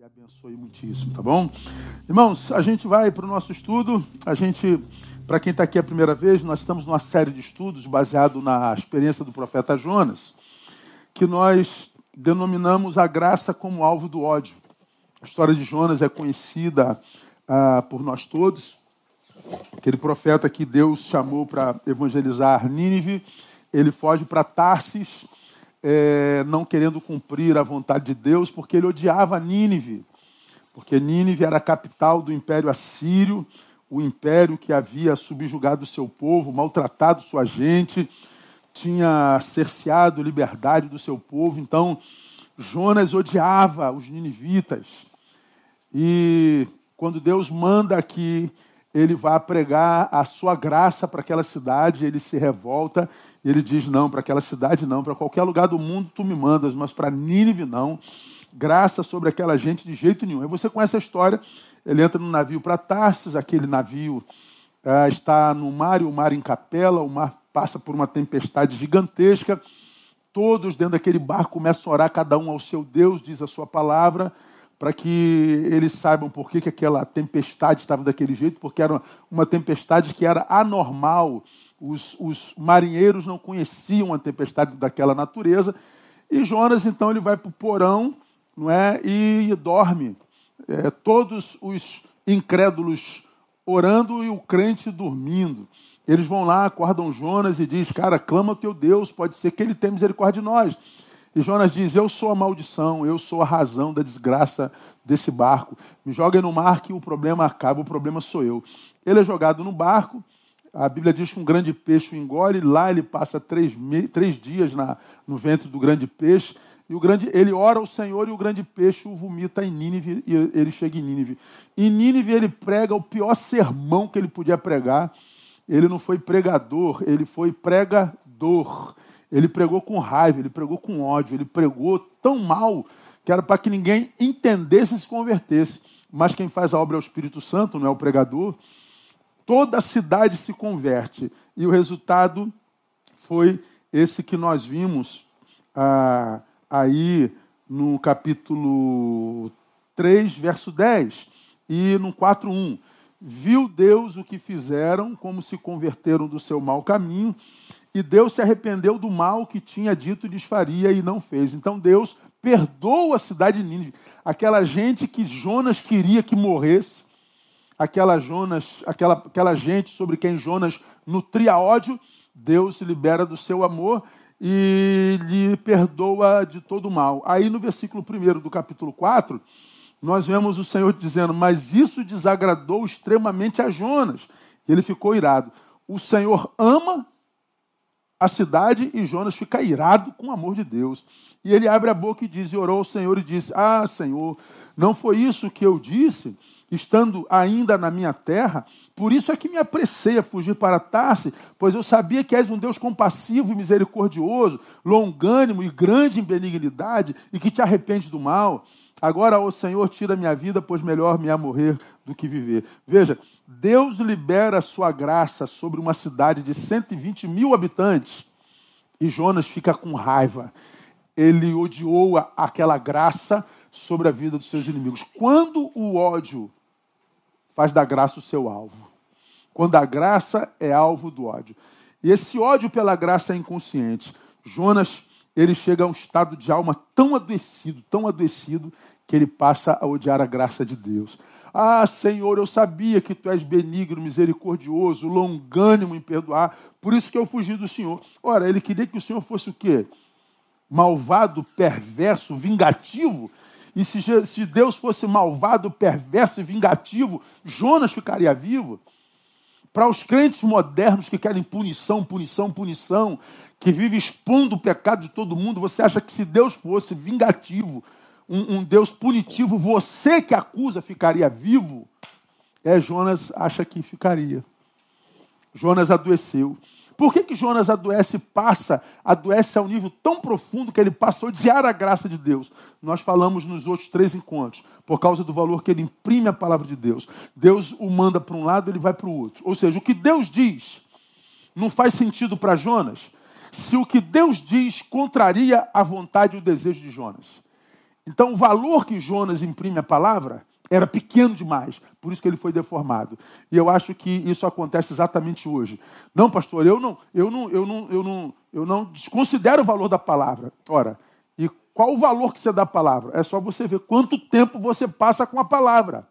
e abençoe muitíssimo, tá bom? Irmãos, a gente vai para o nosso estudo. A gente, para quem está aqui a primeira vez, nós estamos numa série de estudos baseado na experiência do profeta Jonas, que nós denominamos a graça como alvo do ódio. A história de Jonas é conhecida ah, por nós todos. Aquele profeta que Deus chamou para evangelizar Nínive, ele foge para Tarsis é, não querendo cumprir a vontade de Deus, porque ele odiava Nínive, porque Nínive era a capital do império assírio, o império que havia subjugado seu povo, maltratado sua gente, tinha cerceado a liberdade do seu povo. Então, Jonas odiava os ninivitas. E quando Deus manda que ele vai pregar a sua graça para aquela cidade, ele se revolta e ele diz: Não, para aquela cidade não, para qualquer lugar do mundo tu me mandas, mas para Nínive não. Graça sobre aquela gente de jeito nenhum. Aí você conhece a história: ele entra no navio para Tarsis, aquele navio é, está no mar e o mar em capela, o mar passa por uma tempestade gigantesca. Todos dentro daquele barco começam a orar, cada um ao seu Deus, diz a sua palavra para que eles saibam por que, que aquela tempestade estava daquele jeito, porque era uma tempestade que era anormal. Os, os marinheiros não conheciam uma tempestade daquela natureza. E Jonas, então, ele vai para o porão não é, e dorme. É, todos os incrédulos orando e o crente dormindo. Eles vão lá, acordam Jonas e diz: Cara, clama ao teu Deus, pode ser que ele tenha misericórdia de nós. E Jonas diz: Eu sou a maldição, eu sou a razão da desgraça desse barco. Me joguem no mar que o problema acaba, o problema sou eu. Ele é jogado no barco, a Bíblia diz que um grande peixe o engole, lá ele passa três, três dias na, no ventre do grande peixe, e o grande, ele ora ao Senhor e o grande peixe o vomita em Nínive, e ele chega em Nínive. Em Nínive ele prega o pior sermão que ele podia pregar. Ele não foi pregador, ele foi pregador. Ele pregou com raiva, ele pregou com ódio, ele pregou tão mal que era para que ninguém entendesse e se convertesse. Mas quem faz a obra é o Espírito Santo, não é o pregador. Toda a cidade se converte. E o resultado foi esse que nós vimos ah, aí no capítulo 3, verso 10, e no 4.1. Viu Deus o que fizeram, como se converteram do seu mau caminho, e Deus se arrependeu do mal que tinha dito lhes faria e não fez. Então Deus perdoa a cidade de Nínive, aquela gente que Jonas queria que morresse, aquela, Jonas, aquela, aquela gente sobre quem Jonas nutria ódio, Deus se libera do seu amor e lhe perdoa de todo o mal. Aí no versículo 1 do capítulo 4, nós vemos o Senhor dizendo: Mas isso desagradou extremamente a Jonas. Ele ficou irado. O Senhor ama a cidade e Jonas fica irado com o amor de Deus. E ele abre a boca e diz: e orou ao Senhor e disse: Ah, Senhor, não foi isso que eu disse, estando ainda na minha terra? Por isso é que me apressei a fugir para Tarse, pois eu sabia que és um Deus compassivo e misericordioso, longânimo e grande em benignidade, e que te arrepende do mal. Agora, ó Senhor, tira minha vida, pois melhor me é morrer do que viver. Veja, Deus libera a sua graça sobre uma cidade de 120 mil habitantes e Jonas fica com raiva. Ele odiou aquela graça sobre a vida dos seus inimigos. Quando o ódio faz da graça o seu alvo, quando a graça é alvo do ódio. E esse ódio pela graça é inconsciente. Jonas, ele chega a um estado de alma tão adoecido, tão adoecido, que ele passa a odiar a graça de Deus. Ah, Senhor, eu sabia que tu és benigno, misericordioso, longânimo em perdoar, por isso que eu fugi do Senhor. Ora, ele queria que o Senhor fosse o quê? Malvado, perverso, vingativo. E se, Deus fosse malvado, perverso e vingativo, Jonas ficaria vivo? Para os crentes modernos que querem punição, punição, punição, que vivem expondo o pecado de todo mundo, você acha que se Deus fosse vingativo, um, um Deus punitivo, você que acusa ficaria vivo? É, Jonas acha que ficaria. Jonas adoeceu. Por que, que Jonas adoece e passa, adoece a um nível tão profundo que ele passou a odiar a graça de Deus? Nós falamos nos outros três encontros, por causa do valor que ele imprime à palavra de Deus. Deus o manda para um lado, ele vai para o outro. Ou seja, o que Deus diz não faz sentido para Jonas se o que Deus diz contraria a vontade e o desejo de Jonas. Então, o valor que Jonas imprime à palavra era pequeno demais, por isso que ele foi deformado. E eu acho que isso acontece exatamente hoje. Não, pastor, eu não, eu não, eu não, eu não, eu não desconsidero o valor da palavra. Ora, e qual o valor que você dá à palavra? É só você ver quanto tempo você passa com a palavra.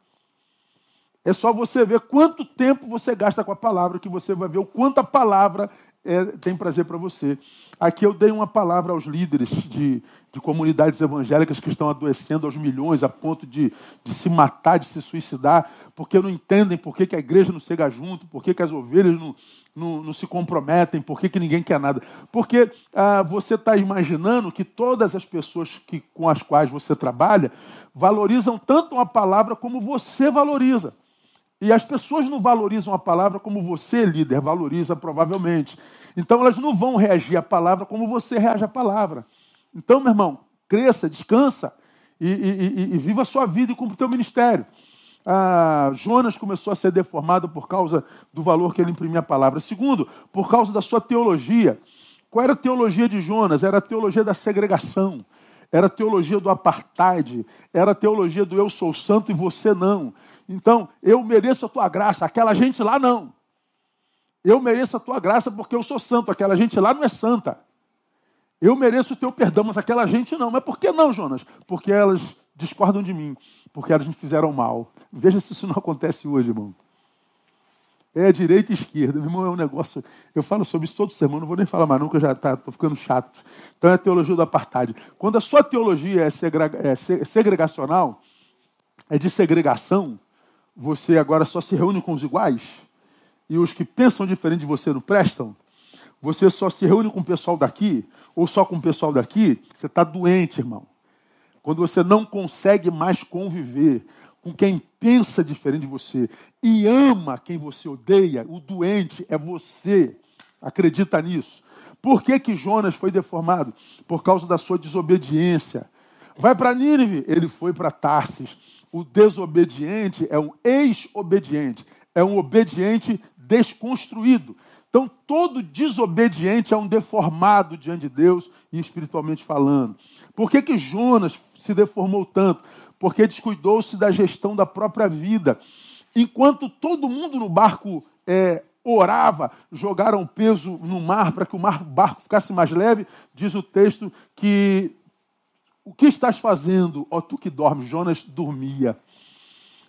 É só você ver quanto tempo você gasta com a palavra, que você vai ver o quanto a palavra é, tem prazer para você. Aqui eu dei uma palavra aos líderes de, de comunidades evangélicas que estão adoecendo aos milhões a ponto de, de se matar, de se suicidar, porque não entendem por que, que a igreja não chega junto, por que, que as ovelhas não, não, não se comprometem, por que, que ninguém quer nada. Porque ah, você está imaginando que todas as pessoas que, com as quais você trabalha valorizam tanto a palavra como você valoriza. E as pessoas não valorizam a palavra como você, líder, valoriza provavelmente. Então elas não vão reagir à palavra como você reage à palavra. Então, meu irmão, cresça, descansa e, e, e, e viva a sua vida e cumpra o teu ministério. Ah, Jonas começou a ser deformado por causa do valor que ele imprimia à palavra. Segundo, por causa da sua teologia. Qual era a teologia de Jonas? Era a teologia da segregação, era a teologia do apartheid, era a teologia do eu sou santo e você não. Então, eu mereço a tua graça, aquela gente lá não. Eu mereço a tua graça porque eu sou santo, aquela gente lá não é santa. Eu mereço o teu perdão, mas aquela gente não. Mas por que não, Jonas? Porque elas discordam de mim, porque elas me fizeram mal. Veja se isso não acontece hoje, irmão. É direita e esquerda, meu irmão, é um negócio. Eu falo sobre isso todo semana, não vou nem falar mais, nunca já estou tá, ficando chato. Então é a teologia do apartheid. Quando a sua teologia é, é segregacional, é de segregação, você agora só se reúne com os iguais e os que pensam diferente de você não prestam, você só se reúne com o pessoal daqui ou só com o pessoal daqui, você está doente, irmão. Quando você não consegue mais conviver com quem pensa diferente de você e ama quem você odeia, o doente é você. Acredita nisso. Por que, que Jonas foi deformado? Por causa da sua desobediência. Vai para Nínive, ele foi para Tarsis. O desobediente é um ex-obediente, é um obediente desconstruído. Então, todo desobediente é um deformado diante de Deus e espiritualmente falando. Por que, que Jonas se deformou tanto? Porque descuidou-se da gestão da própria vida. Enquanto todo mundo no barco é, orava, jogaram peso no mar para que o barco ficasse mais leve, diz o texto que o que estás fazendo, ó tu que dormes? Jonas dormia.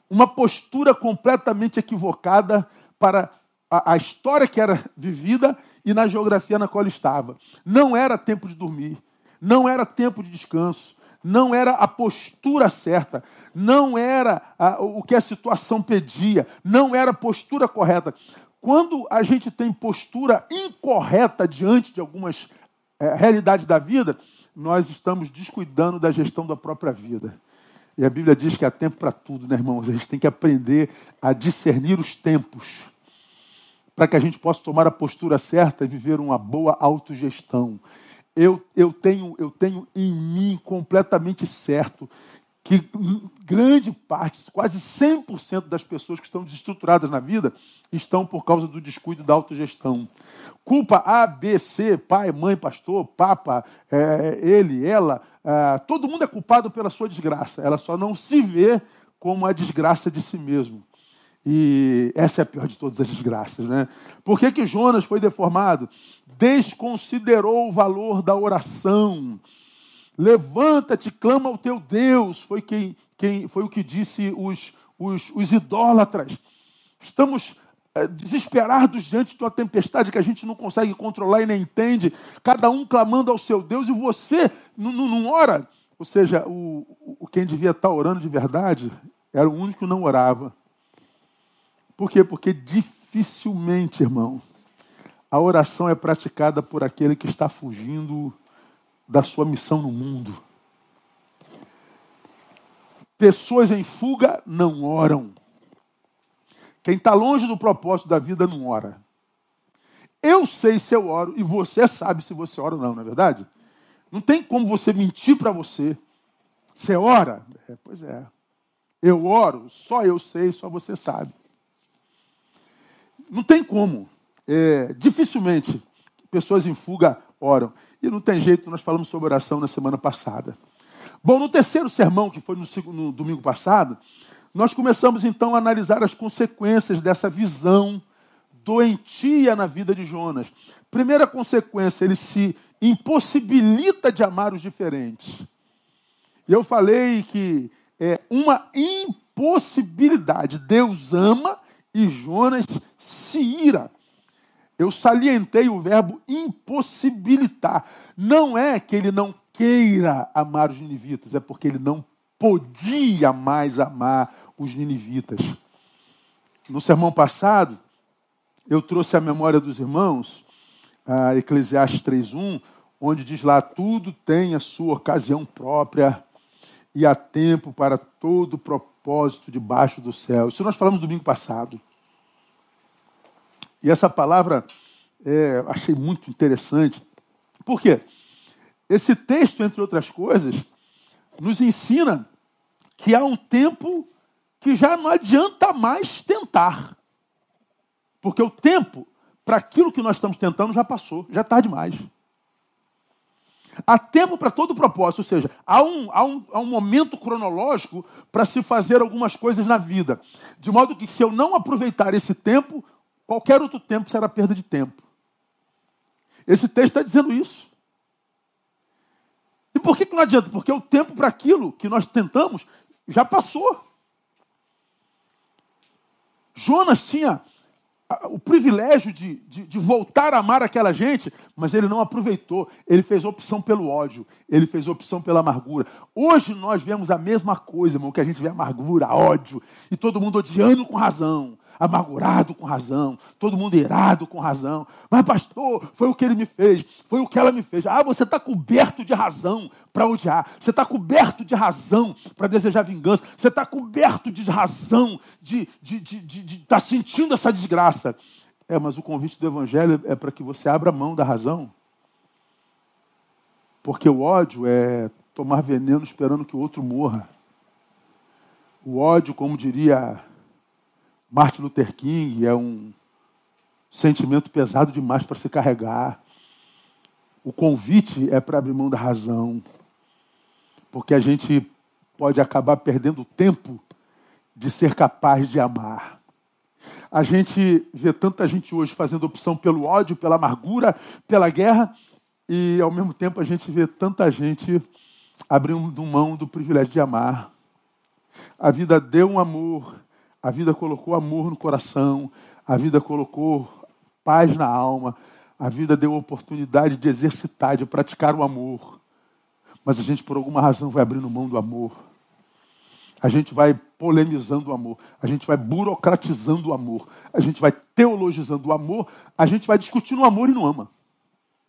Uma postura completamente equivocada para a, a, história que era vivida e na geografia na qual estava. Não era tempo de dormir, não era tempo de descanso, não era a postura certa, não era a, o que a situação pedia, não era a postura correta. Quando a gente tem postura incorreta diante de algumas é, realidades da vida, nós estamos descuidando da gestão da própria vida. E a Bíblia diz que há tempo para tudo, né, irmãos? A gente tem que aprender a discernir os tempos, para que a gente possa tomar a postura certa e viver uma boa autogestão. Eu, eu, tenho, eu tenho em mim completamente certo que grande parte, quase 100% das pessoas que estão desestruturadas na vida estão por causa do descuido da autogestão. Culpa A, B, C, pai, mãe, pastor, papa, é, ele, ela, é, todo mundo é culpado pela sua desgraça. Ela só não se vê como a desgraça de si mesmo. E essa é a pior de todas as desgraças, né? Por que, que Jonas foi deformado? Desconsiderou o valor da oração Levanta-te, clama ao teu Deus. Foi quem, quem foi o que disse os, os, os idólatras. Estamos é, desesperados diante de uma tempestade que a gente não consegue controlar e nem entende. Cada um clamando ao seu Deus e você não, ora. Ou seja, o, o, quem devia estar orando de verdade era o único que não orava. Por quê? Porque dificilmente, irmão, a oração é praticada por aquele que está fugindo da sua missão no mundo. Pessoas em fuga não oram. Quem está longe do propósito da vida não ora. Eu sei se eu oro e você sabe se você ora ou não, não é verdade? Não tem como você mentir para você. Você ora? É, pois é. Eu oro, só eu sei, só você sabe. Não tem como. É, dificilmente pessoas em fuga oram. E não tem jeito, nós falamos sobre oração na semana passada. Bom, no terceiro sermão, que foi no, no domingo passado, nós começamos então a analisar as consequências dessa visão doentia na vida de Jonas. Primeira consequência, ele se impossibilita de amar os diferentes. E eu falei que é uma impossibilidade. Deus ama e Jonas se ira. Eu salientei o verbo impossibilitar. Não é que ele não queira amar os ninivitas, é porque ele não podia mais amar os ninivitas. No sermão passado, eu trouxe à memória dos irmãos a Eclesiastes 3:1, onde diz lá tudo tem a sua ocasião própria e há tempo para todo propósito debaixo do céu. Isso nós falamos domingo passado. E essa palavra é, achei muito interessante. Por quê? Esse texto, entre outras coisas, nos ensina que há um tempo que já não adianta mais tentar. Porque o tempo para aquilo que nós estamos tentando já passou, já está demais. Há tempo para todo propósito, ou seja, há um, há um, há um momento cronológico para se fazer algumas coisas na vida. De modo que, se eu não aproveitar esse tempo, qualquer outro tempo será perda de tempo. Esse texto está dizendo isso. E por que, que não adianta? Porque o tempo para aquilo que nós tentamos já passou. Jonas tinha o privilégio de, de, de, voltar a amar aquela gente, mas ele não aproveitou. Ele fez opção pelo ódio, ele fez opção pela amargura. Hoje nós vemos a mesma coisa, irmão, que a gente vê amargura, ódio, e todo mundo odiando com razão amargurado com razão, todo mundo irado com razão. Mas, pastor, foi o que ele me fez, foi o que ela me fez. Ah, você está coberto de razão para odiar, você está coberto de razão para desejar vingança, você está coberto de razão de estar de, de, de, de tá sentindo essa desgraça. É, mas o convite do Evangelho é para que você abra mão da razão. Porque o ódio é tomar veneno esperando que o outro morra. O ódio, como diria Martin Luther King é um sentimento pesado demais para se carregar. O convite é para abrir mão da razão, porque a gente pode acabar perdendo tempo de ser capaz de amar. A gente vê tanta gente hoje fazendo opção pelo ódio, pela amargura, pela guerra, e ao mesmo tempo a gente vê tanta gente abrindo mão do privilégio de amar. A vida deu um amor, a vida colocou amor no coração, a vida colocou paz na alma, a vida deu oportunidade de exercitar, de praticar o amor. Mas a gente, por alguma razão, vai abrindo mão do amor. A gente vai polemizando o amor, a gente vai burocratizando o amor, a gente vai teologizando o amor, a gente vai discutindo o amor e não ama.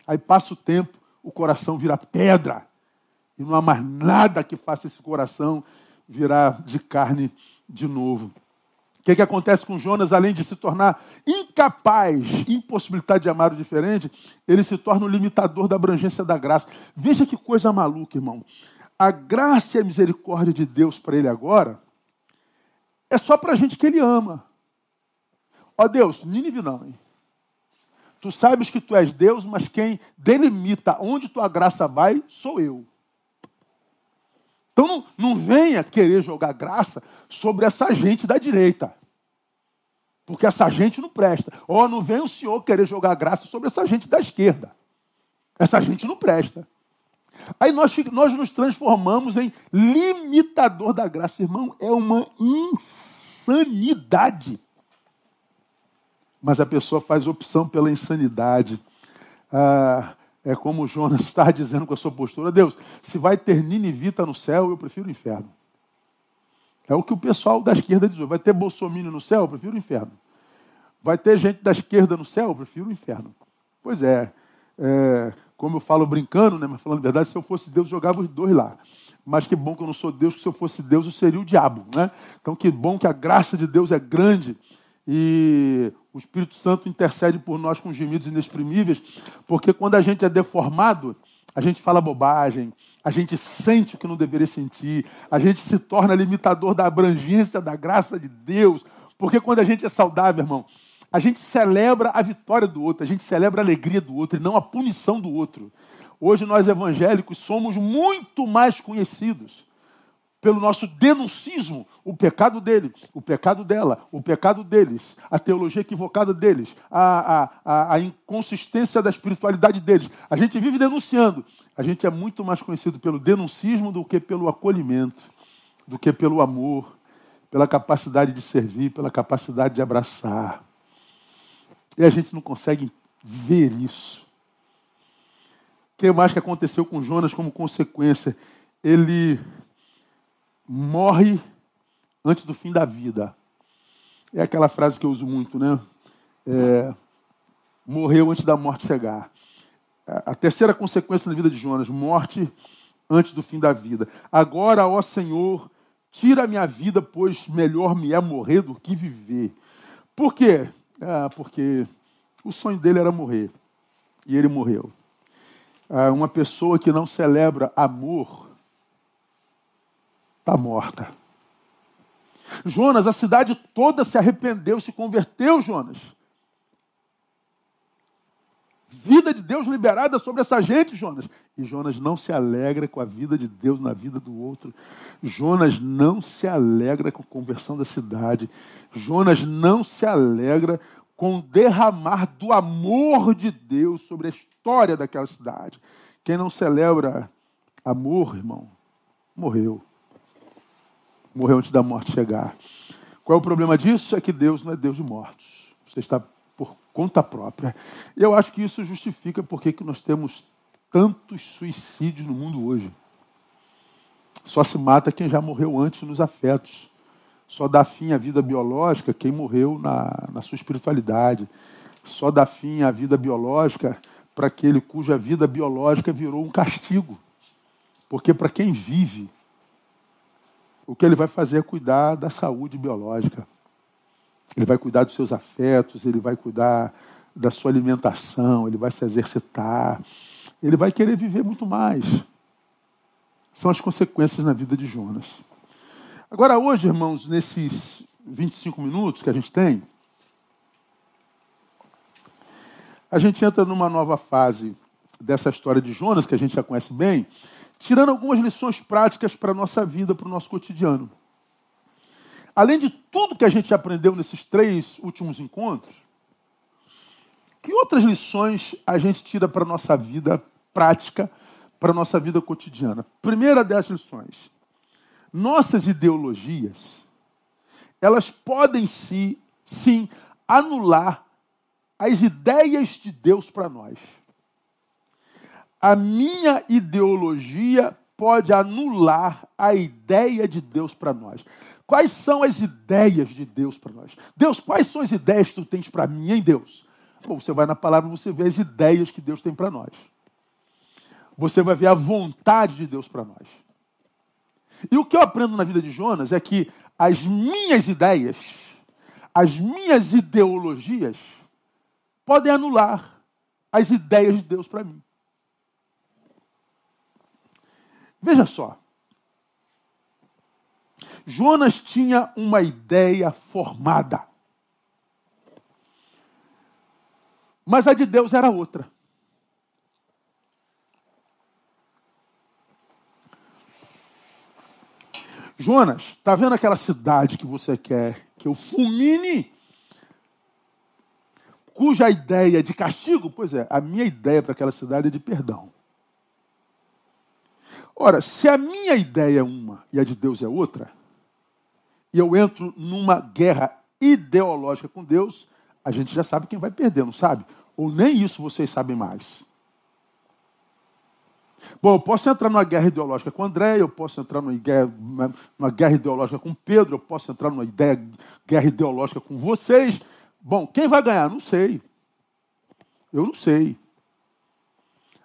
Aí passa o tempo, o coração vira pedra, e não há mais nada que faça esse coração virar de carne de novo. O que, que acontece com Jonas, além de se tornar incapaz, impossibilidade de amar o diferente, ele se torna o limitador da abrangência da graça. Veja que coisa maluca, irmão. A graça e a misericórdia de Deus para ele agora é só para a gente que ele ama. Ó Deus, Nínive não, hein? Tu sabes que tu és Deus, mas quem delimita onde tua graça vai sou eu. Então não, não venha querer jogar graça sobre essa gente da direita. Porque essa gente não presta. Ou não vem o senhor querer jogar graça sobre essa gente da esquerda. Essa gente não presta. Aí nós, nós nos transformamos em limitador da graça. Irmão, é uma insanidade. Mas a pessoa faz opção pela insanidade. Ah, é como Jonas está dizendo com a sua postura: Deus, se vai ter ninivita no céu, eu prefiro o inferno. É o que o pessoal da esquerda diz: vai ter Bolsonaro no céu, eu prefiro o inferno. Vai ter gente da esquerda no céu, eu prefiro o inferno. Pois é, é como eu falo brincando, né, mas falando a verdade, se eu fosse Deus, jogava os dois lá. Mas que bom que eu não sou Deus, que se eu fosse Deus, eu seria o diabo. Né? Então, que bom que a graça de Deus é grande e o Espírito Santo intercede por nós com gemidos inexprimíveis, porque quando a gente é deformado, a gente fala bobagem, a gente sente o que não deveria sentir, a gente se torna limitador da abrangência da graça de Deus, porque quando a gente é saudável, irmão, a gente celebra a vitória do outro, a gente celebra a alegria do outro e não a punição do outro. Hoje nós evangélicos somos muito mais conhecidos pelo nosso denuncismo, o pecado dele, o pecado dela, o pecado deles, a teologia equivocada deles, a, a, a, a inconsistência da espiritualidade deles. A gente vive denunciando. A gente é muito mais conhecido pelo denuncismo do que pelo acolhimento, do que pelo amor, pela capacidade de servir, pela capacidade de abraçar. E a gente não consegue ver isso. O que mais que aconteceu com Jonas como consequência? Ele morre antes do fim da vida. É aquela frase que eu uso muito, né? É, morreu antes da morte chegar. A terceira consequência na vida de Jonas, morte antes do fim da vida. Agora, ó Senhor, tira a minha vida, pois melhor me é morrer do que viver. Por quê? Ah, porque o sonho dele era morrer. E ele morreu. Ah, uma pessoa que não celebra amor está morta. Jonas, a cidade toda se arrependeu, se converteu, Jonas. Vida de Deus liberada sobre essa gente, Jonas. E Jonas não se alegra com a vida de Deus na vida do outro. Jonas não se alegra com a conversão da cidade. Jonas não se alegra com o derramar do amor de Deus sobre a história daquela cidade. Quem não celebra amor, irmão, morreu morreu antes da morte chegar. Qual é o problema disso? É que Deus não é Deus de mortos. Você está por conta própria. Eu acho que isso justifica porque que nós temos tantos suicídios no mundo hoje. Só se mata quem já morreu antes nos afetos. Só dá fim à vida biológica quem morreu na, na sua espiritualidade. Só dá fim à vida biológica para aquele cuja vida biológica virou um castigo. Porque para quem vive, o que ele vai fazer é cuidar da saúde biológica. Ele vai cuidar dos seus afetos, ele vai cuidar da sua alimentação, ele vai se exercitar, ele vai querer viver muito mais. São as consequências na vida de Jonas. Agora, hoje, irmãos, nesses 25 minutos que a gente tem, a gente entra numa nova fase dessa história de Jonas, que a gente já conhece bem, tirando algumas lições práticas para a nossa vida, para o nosso cotidiano. Além de tudo que a gente aprendeu nesses três últimos encontros, que outras lições a gente tira para a nossa vida prática, para a nossa vida cotidiana? Primeira dessas lições: nossas ideologias, elas podem sim, sim anular as ideias de Deus para nós a minha ideologia pode anular a ideia de Deus para nós. Quais são as ideias de Deus para nós? Deus, quais são as ideias que tu tens para mim, hein, Deus? Bom, você vai na palavra e você vê as ideias que Deus tem para nós. Você vai ver a vontade de Deus para nós. E o que eu aprendo na vida de Jonas é que as minhas ideias, as minhas ideologias, podem anular as ideias de Deus para mim. Veja só. Jonas tinha uma ideia formada. Mas a de Deus era outra. Jonas, está vendo aquela cidade que você quer que eu fulmine? Cuja ideia é de castigo? Pois é, a minha ideia para aquela cidade é de perdão. Ora, se a minha ideia é uma e a de Deus é outra, e eu entro numa guerra ideológica com Deus, a gente já sabe quem vai perder, não sabe? Ou nem isso vocês sabem mais. Bom, eu posso entrar numa guerra ideológica com André, eu posso entrar numa guerra, numa guerra ideológica com Pedro, eu posso entrar numa ideia, guerra ideológica com vocês. Bom, quem vai ganhar? Não sei. Eu não sei.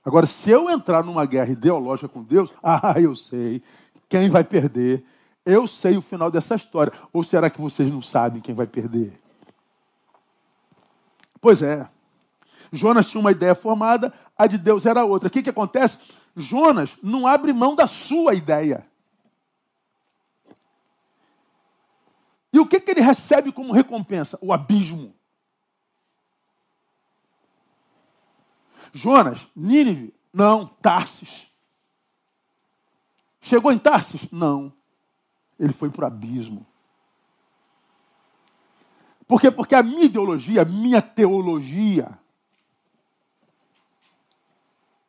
Agora, se eu entrar numa guerra ideológica com Deus, ah, eu sei quem vai perder. Eu sei o final dessa história. Ou será que vocês não sabem quem vai perder? Pois é. Jonas tinha uma ideia formada, a de Deus era outra. O que, que acontece? Jonas não abre mão da sua ideia. E o que, que ele recebe como recompensa? O abismo. Jonas, Nínive, Não, Tarsis. Chegou em Tarsis? Não. Ele foi para o abismo. Por quê? Porque a minha ideologia, a minha teologia,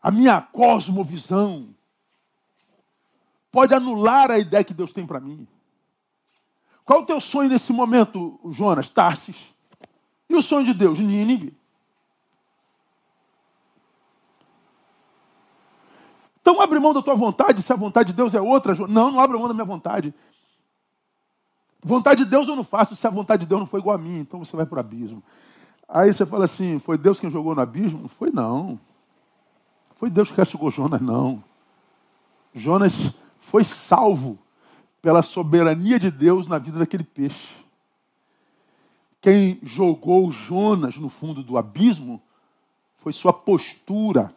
a minha cosmovisão, pode anular a ideia que Deus tem para mim. Qual é o teu sonho nesse momento, Jonas? Tarsis. E o sonho de Deus? Nínive. Então abre mão da tua vontade, se a vontade de Deus é outra. Não, não abre mão da minha vontade. Vontade de Deus eu não faço, se a vontade de Deus não foi igual a mim, então você vai para o abismo. Aí você fala assim, foi Deus quem jogou no abismo? Não foi não. Foi Deus que castigou Jonas, não. Jonas foi salvo pela soberania de Deus na vida daquele peixe. Quem jogou Jonas no fundo do abismo foi sua postura.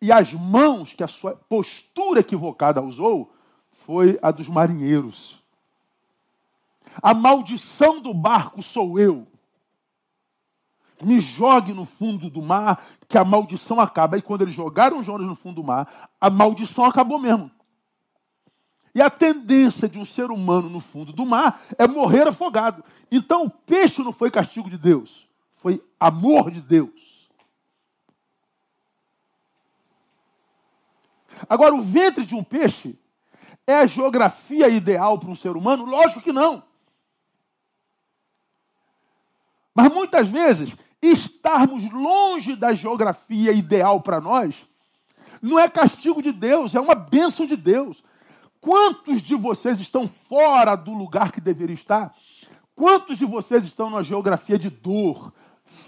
E as mãos que a sua postura equivocada usou foi a dos marinheiros. A maldição do barco sou eu. Me jogue no fundo do mar, que a maldição acaba. E quando eles jogaram Jonas no fundo do mar, a maldição acabou mesmo. E a tendência de um ser humano no fundo do mar é morrer afogado. Então o peixe não foi castigo de Deus, foi amor de Deus. Agora, o ventre de um peixe é a geografia ideal para um ser humano? Lógico que não. Mas muitas vezes, estarmos longe da geografia ideal para nós não é castigo de Deus, é uma bênção de Deus. Quantos de vocês estão fora do lugar que deveria estar? Quantos de vocês estão na geografia de dor,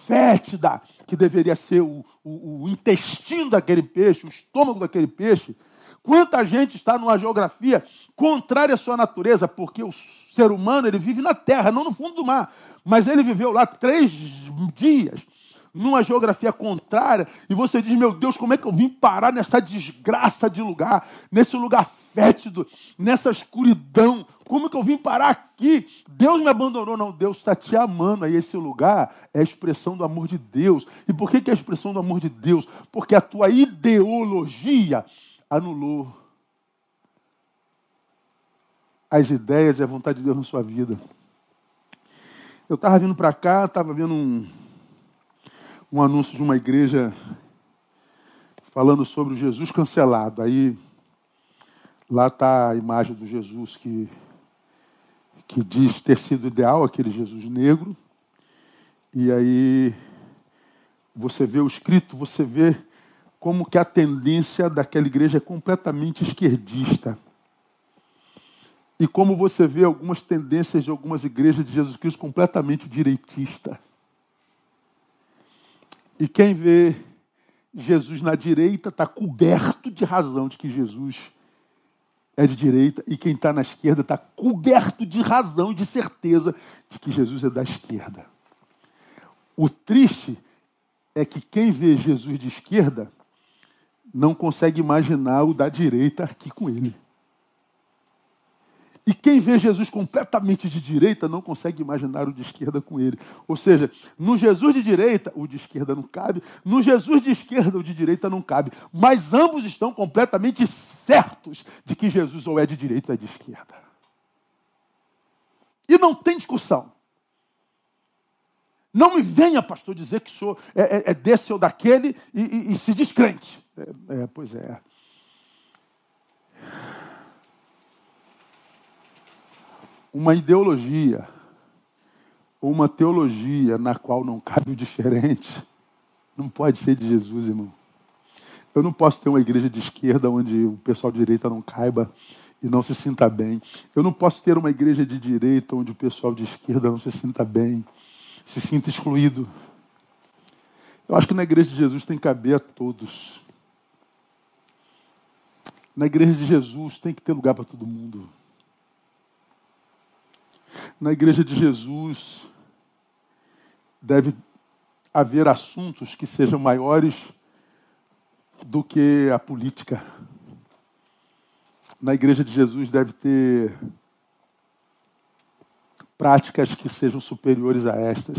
fétida, que deveria ser o, o, o intestino daquele peixe, o estômago daquele peixe? Quanta gente está numa geografia contrária à sua natureza, porque o ser humano ele vive na terra, não no fundo do mar. Mas ele viveu lá três dias, numa geografia contrária, e você diz: Meu Deus, como é que eu vim parar nessa desgraça de lugar, nesse lugar fétido, nessa escuridão? Como é que eu vim parar aqui? Deus me abandonou. Não, Deus está te amando. Aí esse lugar é a expressão do amor de Deus. E por que, que é a expressão do amor de Deus? Porque a tua ideologia anulou as ideias e a vontade de Deus na sua vida. Eu estava vindo para cá, estava vendo um, um anúncio de uma igreja falando sobre o Jesus cancelado. Aí lá está a imagem do Jesus que, que diz ter sido ideal, aquele Jesus negro. E aí você vê o escrito, você vê como que a tendência daquela igreja é completamente esquerdista. E como você vê algumas tendências de algumas igrejas de Jesus Cristo completamente direitista. E quem vê Jesus na direita está coberto de razão de que Jesus é de direita, e quem está na esquerda está coberto de razão e de certeza de que Jesus é da esquerda. O triste é que quem vê Jesus de esquerda não consegue imaginar o da direita aqui com ele. E quem vê Jesus completamente de direita não consegue imaginar o de esquerda com ele. Ou seja, no Jesus de direita, o de esquerda não cabe. No Jesus de esquerda, o de direita não cabe. Mas ambos estão completamente certos de que Jesus ou é de direita ou é de esquerda. E não tem discussão. Não me venha, pastor, dizer que sou é, é, é desse ou daquele e, e, e se descrente. É, é, pois é. Uma ideologia ou uma teologia na qual não cabe o diferente, não pode ser de Jesus, irmão. Eu não posso ter uma igreja de esquerda onde o pessoal de direita não caiba e não se sinta bem. Eu não posso ter uma igreja de direita onde o pessoal de esquerda não se sinta bem, se sinta excluído. Eu acho que na igreja de Jesus tem que caber a todos. Na igreja de Jesus tem que ter lugar para todo mundo na igreja de Jesus deve haver assuntos que sejam maiores do que a política. Na igreja de Jesus deve ter práticas que sejam superiores a estas.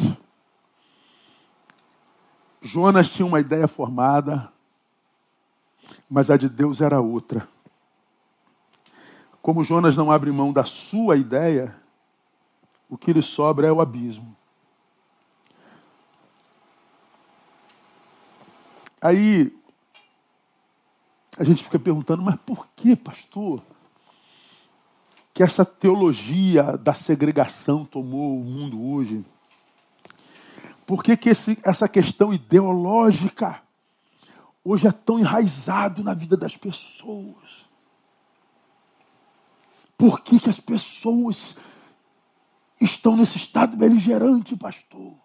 Jonas tinha uma ideia formada, mas a de Deus era outra. Como Jonas não abre mão da sua ideia, o que lhe sobra é o abismo. Aí a gente fica perguntando, mas por que, pastor, que essa teologia da segregação tomou o mundo hoje? Por que, que esse, essa questão ideológica hoje é tão enraizado na vida das pessoas? Por que, que as pessoas estão nesse estado beligerante, pastor?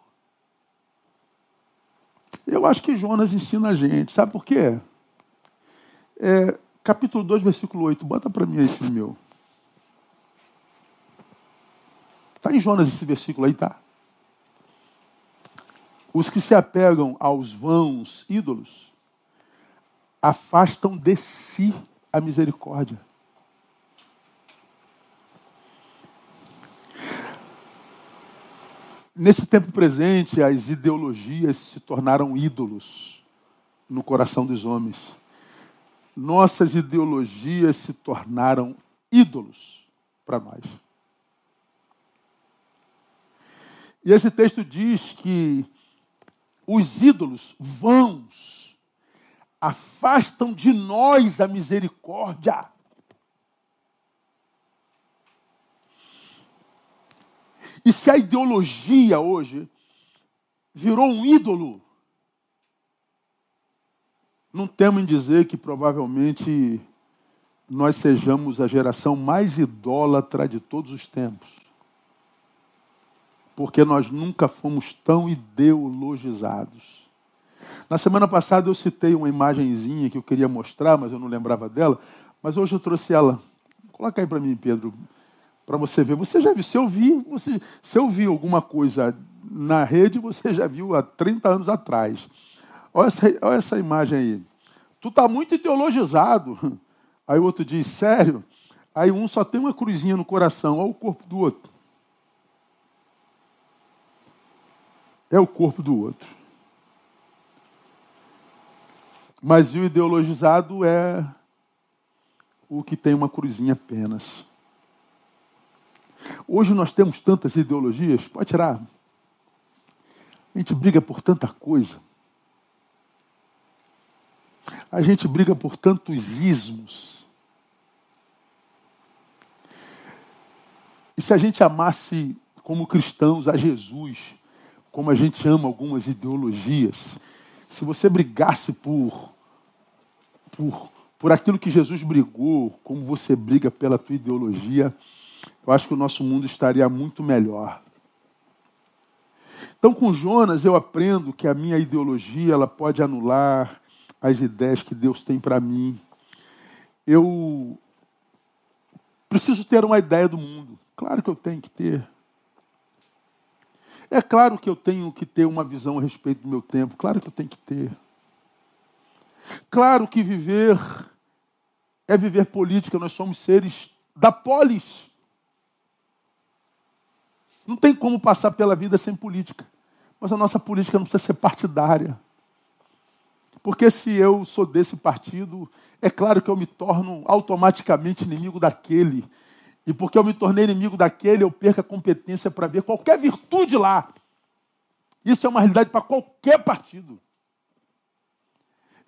Eu acho que Jonas ensina a gente. Sabe por quê? É, capítulo 2, versículo 8. Bota para mim esse meu. Está em Jonas esse versículo aí, tá? Os que se apegam aos vãos ídolos afastam de si a misericórdia. Nesse tempo presente, as ideologias se tornaram ídolos no coração dos homens. Nossas ideologias se tornaram ídolos para nós. E esse texto diz que os ídolos vãos afastam de nós a misericórdia. E se a ideologia hoje virou um ídolo, não temo em dizer que provavelmente nós sejamos a geração mais idólatra de todos os tempos. Porque nós nunca fomos tão ideologizados. Na semana passada eu citei uma imagenzinha que eu queria mostrar, mas eu não lembrava dela. Mas hoje eu trouxe ela. Coloca aí para mim, Pedro para você ver. Você já viu, se eu vi, você, se eu vi alguma coisa na rede, você já viu há 30 anos atrás. Olha essa, olha essa imagem aí. Tu está muito ideologizado. Aí o outro diz, sério? Aí um só tem uma cruzinha no coração, olha o corpo do outro. É o corpo do outro. Mas o ideologizado é o que tem uma cruzinha apenas. Hoje nós temos tantas ideologias, pode tirar. A gente briga por tanta coisa. A gente briga por tantos ismos. E se a gente amasse como cristãos a Jesus, como a gente ama algumas ideologias, se você brigasse por, por, por aquilo que Jesus brigou, como você briga pela tua ideologia, eu acho que o nosso mundo estaria muito melhor. Então, com Jonas, eu aprendo que a minha ideologia ela pode anular as ideias que Deus tem para mim. Eu preciso ter uma ideia do mundo. Claro que eu tenho que ter. É claro que eu tenho que ter uma visão a respeito do meu tempo. Claro que eu tenho que ter. Claro que viver é viver política. Nós somos seres da polis. Não tem como passar pela vida sem política. Mas a nossa política não precisa ser partidária. Porque se eu sou desse partido, é claro que eu me torno automaticamente inimigo daquele. E porque eu me tornei inimigo daquele, eu perco a competência para ver qualquer virtude lá. Isso é uma realidade para qualquer partido.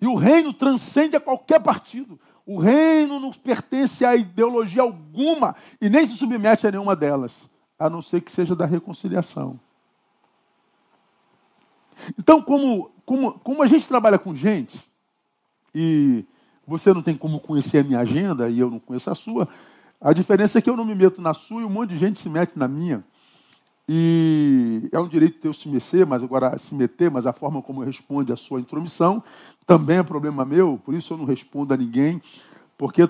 E o reino transcende a qualquer partido. O reino não pertence a ideologia alguma e nem se submete a nenhuma delas a não ser que seja da reconciliação. Então, como, como, como a gente trabalha com gente, e você não tem como conhecer a minha agenda e eu não conheço a sua, a diferença é que eu não me meto na sua e um monte de gente se mete na minha. E é um direito teu se meter, mas agora se meter, mas a forma como responde a sua intromissão também é problema meu, por isso eu não respondo a ninguém, porque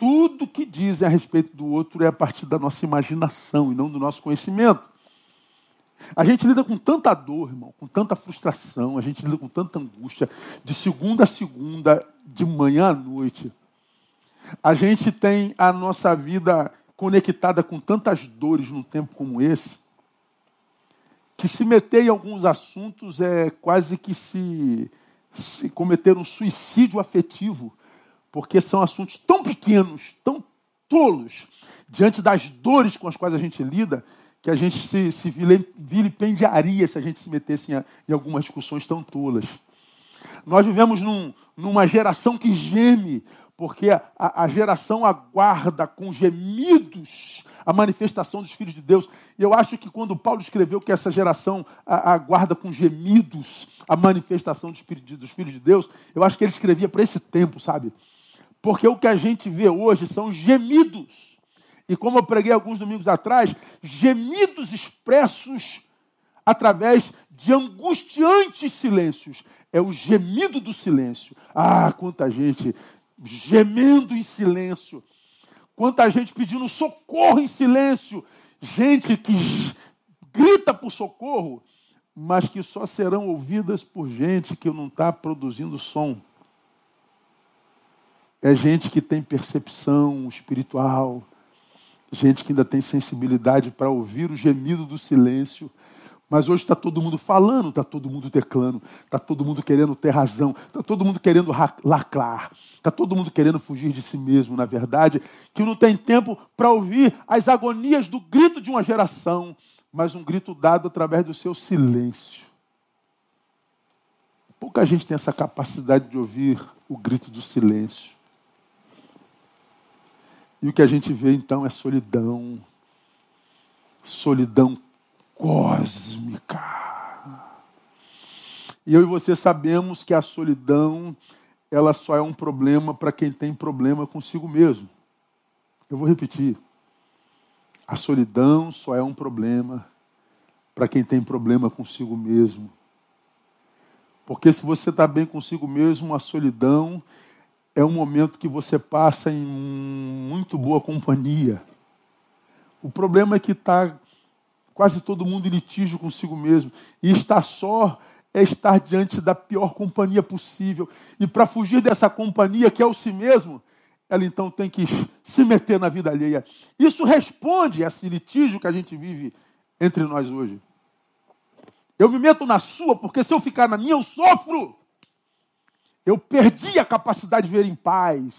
tudo que dizem a respeito do outro é a partir da nossa imaginação e não do nosso conhecimento. A gente lida com tanta dor, irmão, com tanta frustração, a gente lida com tanta angústia, de segunda a segunda, de manhã à noite. A gente tem a nossa vida conectada com tantas dores num tempo como esse, que se meter em alguns assuntos é quase que se se cometer um suicídio afetivo, porque são assuntos tão pequenos, tão tolos, diante das dores com as quais a gente lida, que a gente se, se vilipendiaria se a gente se metesse em, em algumas discussões tão tolas. Nós vivemos num, numa geração que geme, porque a, a, geração aguarda com gemidos a manifestação dos filhos de Deus. E eu acho que quando Paulo escreveu que essa geração aguarda com gemidos a manifestação dos, dos filhos de Deus, eu acho que ele escrevia para esse tempo, sabe? Porque o que a gente vê hoje são gemidos. E como eu preguei alguns domingos atrás, gemidos expressos através de angustiantes silêncios. É o gemido do silêncio. Ah, quanta gente gemendo em silêncio. Quanta gente pedindo socorro em silêncio. Gente que grita por socorro, mas que só serão ouvidas por gente que não está produzindo som. É gente que tem percepção espiritual, gente que ainda tem sensibilidade para ouvir o gemido do silêncio mas hoje está todo mundo falando, está todo mundo teclando, está todo mundo querendo ter razão, está todo mundo querendo lacrar, está todo mundo querendo fugir de si mesmo, na verdade, que não tem tempo para ouvir as agonias do grito de uma geração, mas um grito dado através do seu silêncio. Pouca gente tem essa capacidade de ouvir o grito do silêncio. E o que a gente vê então é solidão. Solidão cósmica. E eu e você sabemos que a solidão, ela só é um problema para quem tem problema consigo mesmo. Eu vou repetir. A solidão só é um problema para quem tem problema consigo mesmo. Porque se você está bem consigo mesmo, a solidão é um momento que você passa em muito boa companhia. O problema é que está quase todo mundo em litígio consigo mesmo. E estar só é estar diante da pior companhia possível. E para fugir dessa companhia, que é o si mesmo, ela então tem que se meter na vida alheia. Isso responde a esse litígio que a gente vive entre nós hoje. Eu me meto na sua, porque se eu ficar na minha, eu sofro. Eu perdi a capacidade de ver em paz.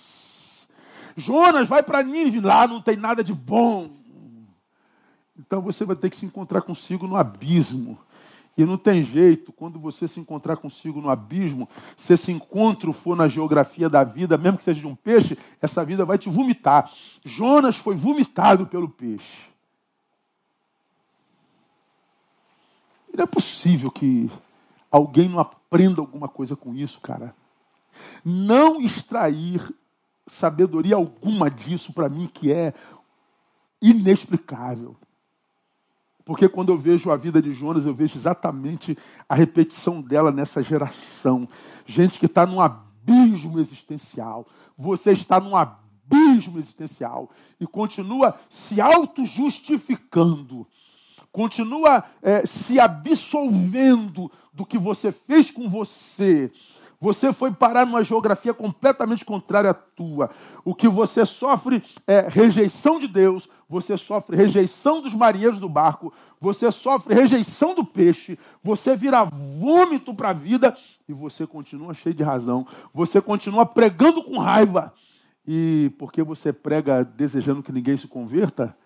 Jonas vai para Nínive, lá não tem nada de bom. Então você vai ter que se encontrar consigo no abismo. E não tem jeito, quando você se encontrar consigo no abismo, se esse encontro for na geografia da vida, mesmo que seja de um peixe, essa vida vai te vomitar. Jonas foi vomitado pelo peixe. Não é possível que alguém não aprenda alguma coisa com isso, cara. Não extrair sabedoria alguma disso, para mim, que é inexplicável. Porque quando eu vejo a vida de Jonas, eu vejo exatamente a repetição dela nessa geração. Gente que está num abismo existencial. Você está num abismo existencial e continua se auto-justificando, continua é, se absolvendo do que você fez com você você foi parar numa geografia completamente contrária à tua. O que você sofre é rejeição de Deus, você sofre rejeição dos marinheiros do barco, você sofre rejeição do peixe, você vira vômito para a vida e você continua cheio de razão. Você continua pregando com raiva. E porque você prega desejando que ninguém se converta,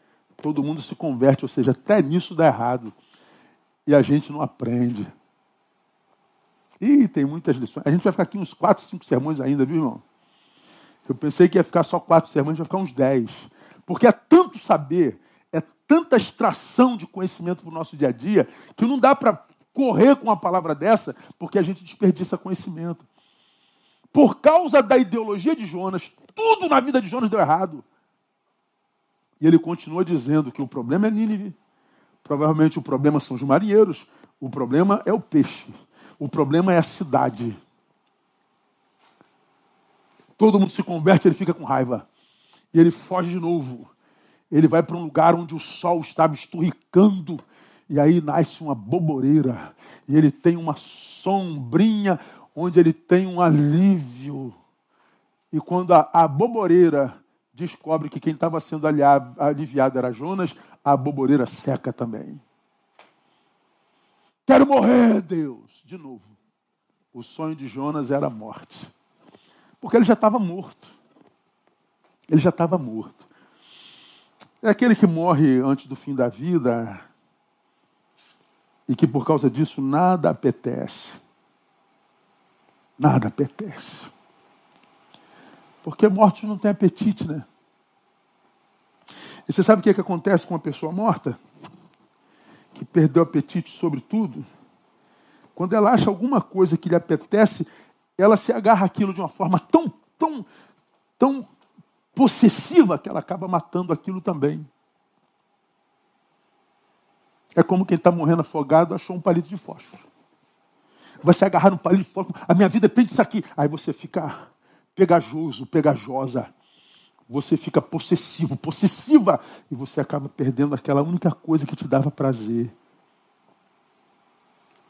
todo mundo se converte, ou seja, até nisso dá errado. E a gente não aprende. Ih, tem muitas lições. A gente vai ficar aqui uns quatro, cinco sermões ainda, viu, irmão? Eu pensei que ia ficar só quatro sermões, vai ficar uns dez. Porque é tanto saber, é tanta extração de conhecimento para o nosso dia a dia, que não dá para correr com uma palavra dessa, porque a gente desperdiça conhecimento. Por causa da ideologia de Jonas, tudo na vida de Jonas deu errado. E ele continua dizendo que o problema é Nínive, provavelmente o problema são os marinheiros, o problema é o peixe. O problema é a cidade. Todo mundo se converte, ele fica com raiva. E ele foge de novo. Ele vai para um lugar onde o sol estava esturricando. E aí nasce uma boboreira. E ele tem uma sombrinha onde ele tem um alívio. E quando a, a boboreira descobre que quem estava sendo aliviado era Jonas, a boboreira seca também. Quero morrer, Deus, de novo. O sonho de Jonas era a morte. Porque ele já estava morto. Ele já estava morto. É aquele que morre antes do fim da vida e que por causa disso nada apetece. Nada apetece. Porque mortos não tem apetite, né? E você sabe o que, é que acontece com uma pessoa morta? Que perdeu apetite sobre tudo? Quando ela acha alguma coisa que lhe apetece, ela se agarra aquilo de uma forma tão, tão, tão possessiva que ela acaba matando aquilo também. É como quem está morrendo afogado achou um palito de fósforo. Vai se agarrar no palito de fósforo. A minha vida depende disso aqui. Aí você fica pegajoso, pegajosa. Você fica possessivo, possessiva. E você acaba perdendo aquela única coisa que te dava prazer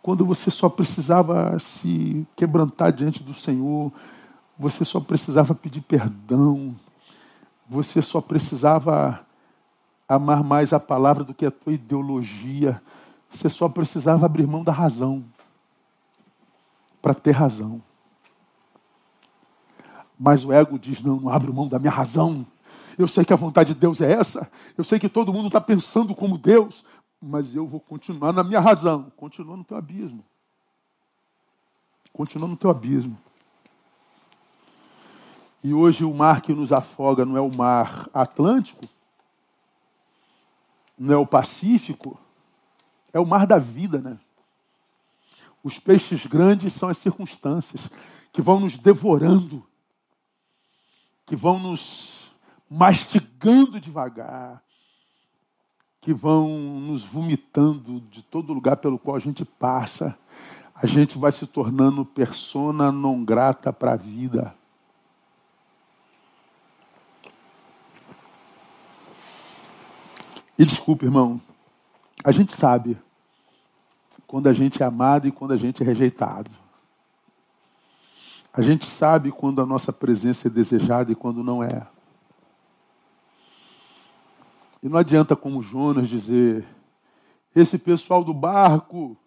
quando você só precisava se quebrantar diante do Senhor, você só precisava pedir perdão, você só precisava amar mais a palavra do que a tua ideologia, você só precisava abrir mão da razão para ter razão. Mas o ego diz: não, não abro mão da minha razão. Eu sei que a vontade de Deus é essa. Eu sei que todo mundo está pensando como Deus mas eu vou continuar na minha razão. Continua no teu abismo. Continua no teu abismo. E hoje o mar que nos afoga não é o mar Atlântico, não é o Pacífico, é o mar da vida, né? Os peixes grandes são as circunstâncias que vão nos devorando, que vão nos mastigando devagar, que vão nos vomitando de todo lugar pelo qual a gente passa. A gente vai se tornando persona não grata para a vida. E desculpe, irmão, a gente sabe quando a gente é amado e quando a gente é rejeitado. A gente sabe quando a nossa presença é desejada e quando não é. E não adianta, como Jonas, dizer: esse pessoal do barco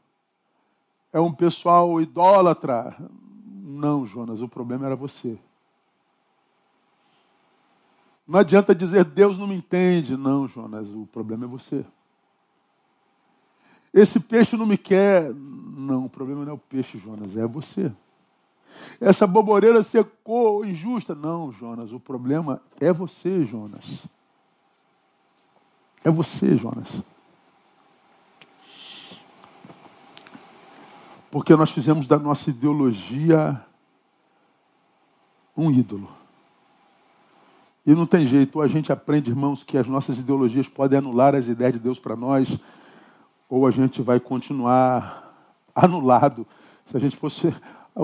é um pessoal idólatra. Não, Jonas, o problema era você. Não adianta dizer Deus não me entende. Não, Jonas, o problema é você. Esse peixe não me quer. Não, o problema não é o peixe, Jonas, é você. Essa boboreira secou, injusta. Não, Jonas, o problema é você, Jonas. É você, Jonas. Porque nós fizemos da nossa ideologia um ídolo. E não tem jeito, ou a gente aprende, irmãos, que as nossas ideologias podem anular as ideias de Deus para nós, ou a gente vai continuar anulado. Se a gente fosse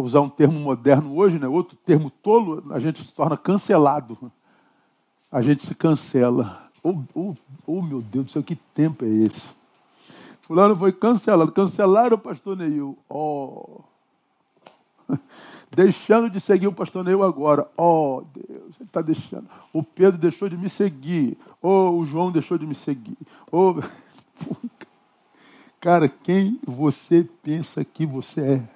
usar um termo moderno hoje, né, outro termo tolo, a gente se torna cancelado. A gente se cancela. Oh, oh, oh, meu Deus do céu, que tempo é esse? Fulano foi cancelado. Cancelaram o pastor Neil. Oh. Deixando de seguir o pastor Neil agora. Oh, Deus, ele está deixando. O Pedro deixou de me seguir. Oh, o João deixou de me seguir. Oh. Cara, quem você pensa que você é?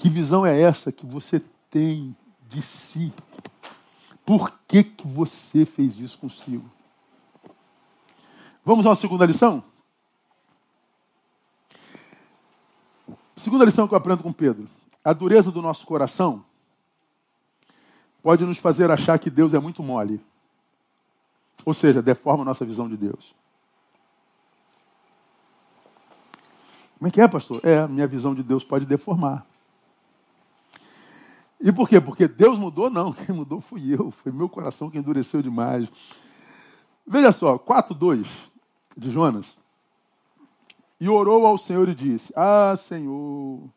Que visão é essa que você tem de si? Por que, que você fez isso consigo? Vamos uma segunda lição? Segunda lição que eu aprendo com Pedro. A dureza do nosso coração pode nos fazer achar que Deus é muito mole. Ou seja, deforma a nossa visão de Deus. Como é que é, pastor? É, minha visão de Deus pode deformar. E por quê? Porque Deus mudou? Não, quem mudou fui eu. Foi meu coração que endureceu demais. Veja só, 4.2 de Jonas. E orou ao Senhor e disse: Ah, Senhor,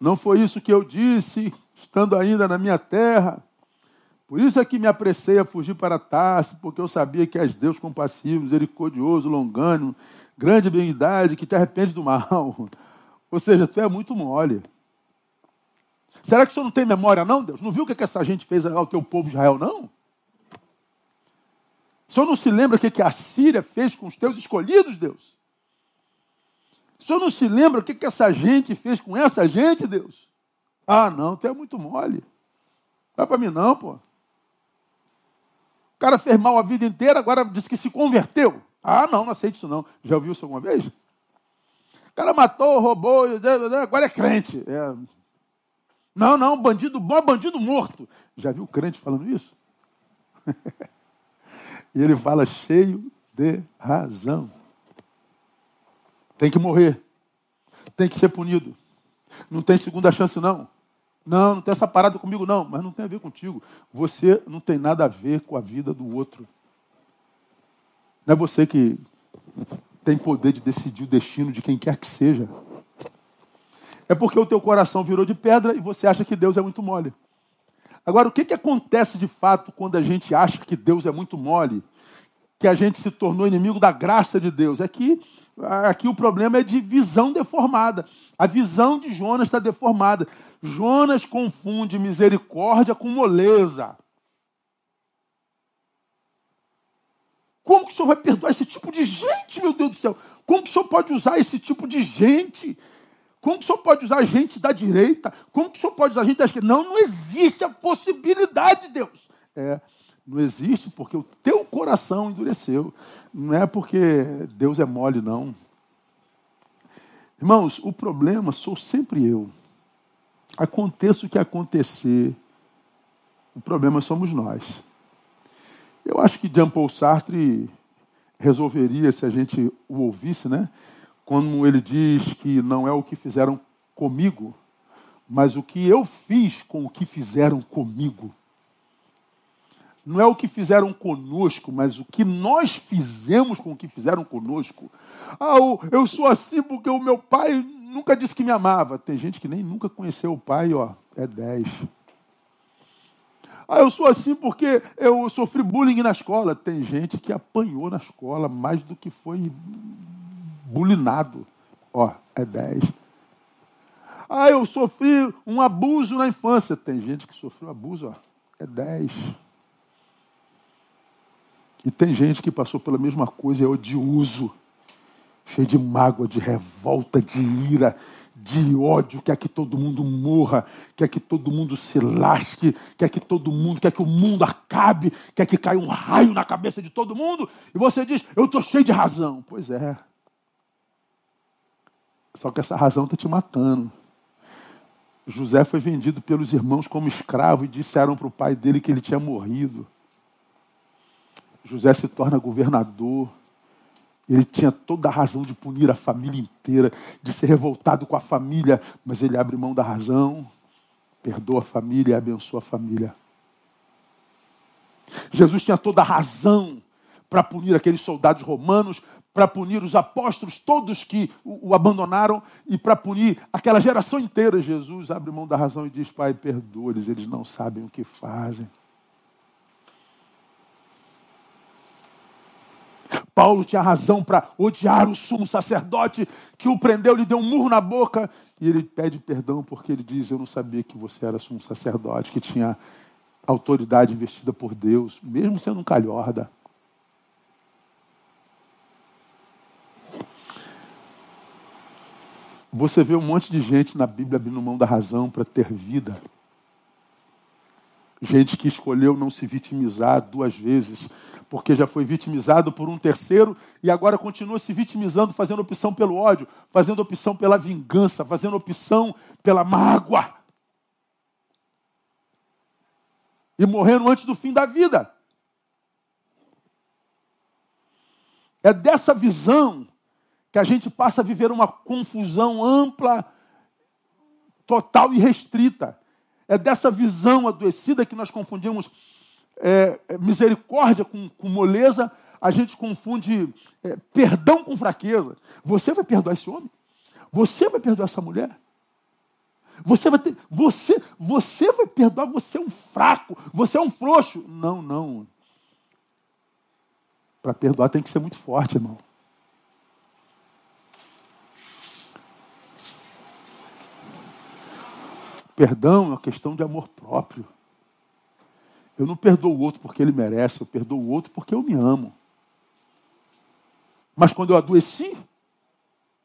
não foi isso que eu disse, estando ainda na minha terra. Por isso é que me apressei a fugir para Tarso, porque eu sabia que és Deus compassivo, misericordioso, longânimo, grande benignidade, que te arrepende do mal. Ou seja, tu é muito mole. Será que o senhor não tem memória, não, Deus? Não viu o que essa gente fez ao teu povo Israel, não? O senhor não se lembra o que a Síria fez com os teus escolhidos, Deus? O senhor não se lembra o que, que essa gente fez com essa gente, Deus? Ah, não, tu é muito mole. Não é para mim, não, pô. O cara fez mal a vida inteira, agora disse que se converteu. Ah, não, não aceito isso não. Já ouviu isso alguma vez? O cara matou, roubou, agora é crente. É... Não, não, bandido bom é bandido morto. Já viu o crente falando isso? e ele fala cheio de razão. Tem que morrer. Tem que ser punido. Não tem segunda chance, não. Não, não tem essa parada comigo, não. Mas não tem a ver contigo. Você não tem nada a ver com a vida do outro. Não é você que tem poder de decidir o destino de quem quer que seja. É porque o teu coração virou de pedra e você acha que Deus é muito mole. Agora, o que, que acontece de fato quando a gente acha que Deus é muito mole? Que a gente se tornou inimigo da graça de Deus? É que aqui o problema é de visão deformada. A visão de Jonas está deformada. Jonas confunde misericórdia com moleza. Como que o senhor vai perdoar esse tipo de gente, meu Deus do céu? Como que o senhor pode usar esse tipo de gente? Como que o senhor pode usar gente da direita? Como que o senhor pode usar gente da esquerda? Não, não existe a possibilidade, Deus. É, não existe porque o teu coração endureceu. Não é porque Deus é mole, não. Irmãos, o problema sou sempre eu. Aconteça o que acontecer, o problema somos nós. Eu acho que Jean Paul Sartre resolveria se a gente o ouvisse, né? Quando ele diz que não é o que fizeram comigo, mas o que eu fiz com o que fizeram comigo. Não é o que fizeram conosco, mas o que nós fizemos com o que fizeram conosco. Ah, eu sou assim porque o meu pai nunca disse que me amava. Tem gente que nem nunca conheceu o pai, ó, é 10. Ah, eu sou assim porque eu sofri bullying na escola. Tem gente que apanhou na escola mais do que foi bulinado. Ó, é 10. Ah, eu sofri um abuso na infância. Tem gente que sofreu abuso, ó, é 10. E tem gente que passou pela mesma coisa, é odioso, cheio de mágoa, de revolta, de ira, de ódio, quer que todo mundo morra, quer que todo mundo se lasque, quer que todo mundo, quer que o mundo acabe, quer que caia um raio na cabeça de todo mundo, e você diz, eu estou cheio de razão. Pois é. Só que essa razão está te matando. José foi vendido pelos irmãos como escravo e disseram para o pai dele que ele tinha morrido. José se torna governador. Ele tinha toda a razão de punir a família inteira, de ser revoltado com a família, mas ele abre mão da razão, perdoa a família e abençoa a família. Jesus tinha toda a razão para punir aqueles soldados romanos, para punir os apóstolos todos que o, o abandonaram e para punir aquela geração inteira. Jesus abre mão da razão e diz: Pai, perdoa-lhes, eles não sabem o que fazem. Paulo tinha razão para odiar o sumo sacerdote que o prendeu, lhe deu um murro na boca. E ele pede perdão porque ele diz: Eu não sabia que você era sumo sacerdote, que tinha autoridade investida por Deus, mesmo sendo um calhorda. Você vê um monte de gente na Bíblia abrindo mão da razão para ter vida. Gente que escolheu não se vitimizar duas vezes, porque já foi vitimizado por um terceiro e agora continua se vitimizando, fazendo opção pelo ódio, fazendo opção pela vingança, fazendo opção pela mágoa. E morrendo antes do fim da vida. É dessa visão que a gente passa a viver uma confusão ampla, total e restrita. É dessa visão adoecida que nós confundimos é, é, misericórdia com, com, moleza, a gente confunde é, perdão com fraqueza. Você vai perdoar esse homem? Você vai perdoar essa mulher? Você vai ter, você, você vai perdoar, você é um fraco, você é um frouxo. Não, não. Para perdoar tem que ser muito forte, irmão. Perdão é uma questão de amor próprio. Eu não perdoo o outro porque ele merece, eu perdoo o outro porque eu me amo. Mas quando eu adoeci,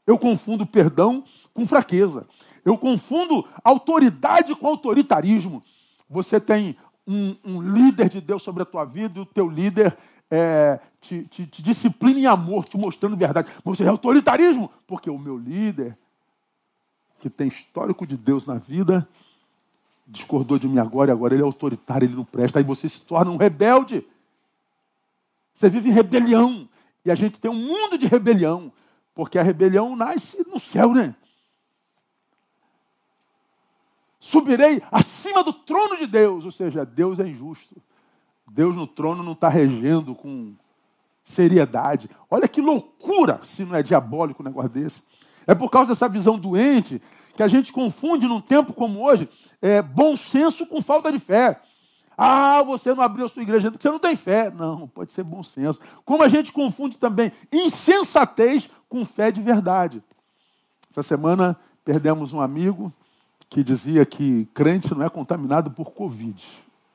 Eu confundo perdão com fraqueza. Eu confundo autoridade com autoritarismo. Você tem um, um líder de Deus sobre a tua vida e o teu líder é, te, te, te, disciplina em amor, te mostrando verdade. Mas você é autoritarismo, porque o meu líder, que tem histórico de Deus na vida, discordou de mim agora e agora ele é autoritário, ele não presta. Aí você se torna um rebelde. Você vive em rebelião. E a gente tem um mundo de rebelião. Porque a rebelião nasce no céu, né? Subirei acima do trono de Deus. Ou seja, Deus é injusto. Deus no trono não está regendo com seriedade. Olha que loucura se não é diabólico um negócio desse. É por causa dessa visão doente que a gente confunde num tempo como hoje é, bom senso com falta de fé. Ah, você não abriu a sua igreja porque você não tem fé. Não, pode ser bom senso. Como a gente confunde também insensatez com fé de verdade. Essa semana perdemos um amigo que dizia que crente não é contaminado por Covid.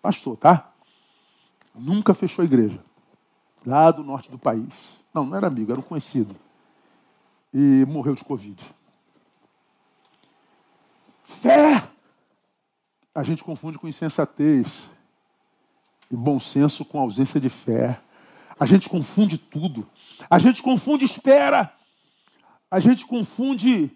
Pastor, tá? Nunca fechou a igreja. Lá do norte do país. Não, não era amigo, era um conhecido. E morreu de Covid. Fé! A gente confunde com insensatez. E bom senso com ausência de fé. A gente confunde tudo. A gente confunde espera a gente confunde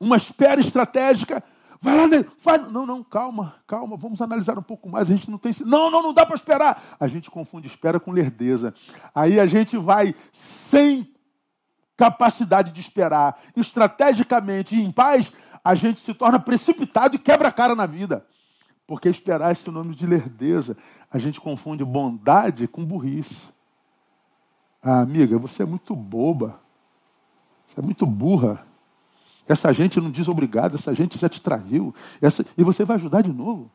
uma espera estratégica. Vai lá, vai. Não, não, calma, calma, vamos analisar um pouco mais. A gente não tem. Não, não, não dá para esperar. A gente confunde espera com lerdeza. Aí a gente vai sem capacidade de esperar, estrategicamente e em paz, a gente se torna precipitado e quebra a cara na vida. Porque esperar é sinônimo de lerdeza. A gente confunde bondade com burrice. Ah, amiga, você é muito boba. Você é muito burra. Essa gente não diz obrigado, essa gente já te traiu. Essa... E você vai ajudar de novo.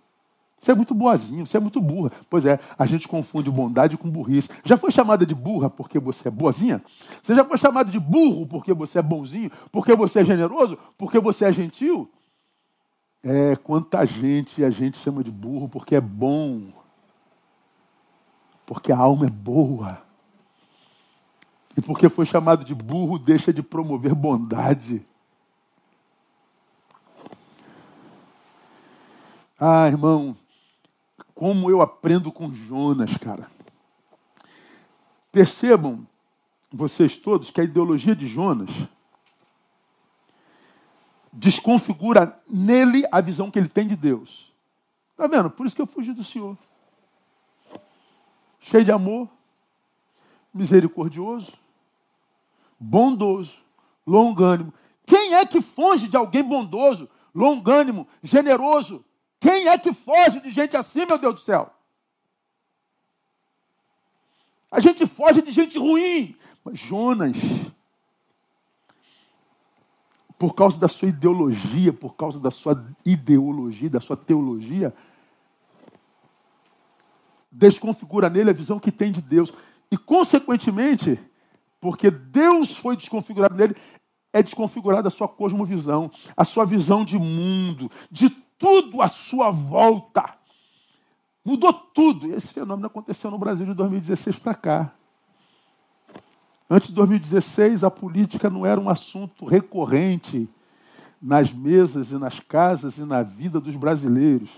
Você é muito boazinho, você é muito burra. Pois é, a gente confunde bondade com burrice. Já foi chamada de burra porque você é boazinha? Você já foi chamado de burro porque você é bonzinho? Porque você é generoso? Porque você é gentil? É, quanta gente a gente chama de burro porque é bom. Porque a alma é boa. E porque foi chamado de burro, deixa de promover bondade. Ah, irmão, como eu aprendo com Jonas, cara. Percebam, vocês todos, que a ideologia de Jonas desconfigura nele a visão que ele tem de Deus. Está vendo? Por isso que eu fugi do Senhor. Cheio de amor, misericordioso, bondoso, longânimo. Quem é que foge de alguém bondoso, longânimo, generoso? Quem é que foge de gente assim, meu Deus do céu? A gente foge de gente ruim. Mas Jonas, por causa da sua ideologia, por causa da sua ideologia, da sua teologia, desconfigura nele a visão que tem de Deus. E, consequentemente, porque Deus foi desconfigurado nele, é desconfigurada a sua cosmovisão, a sua visão de mundo, de tudo à sua volta. Mudou tudo. E esse fenômeno aconteceu no Brasil de 2016 para cá. Antes de 2016, a política não era um assunto recorrente nas mesas e nas casas e na vida dos brasileiros.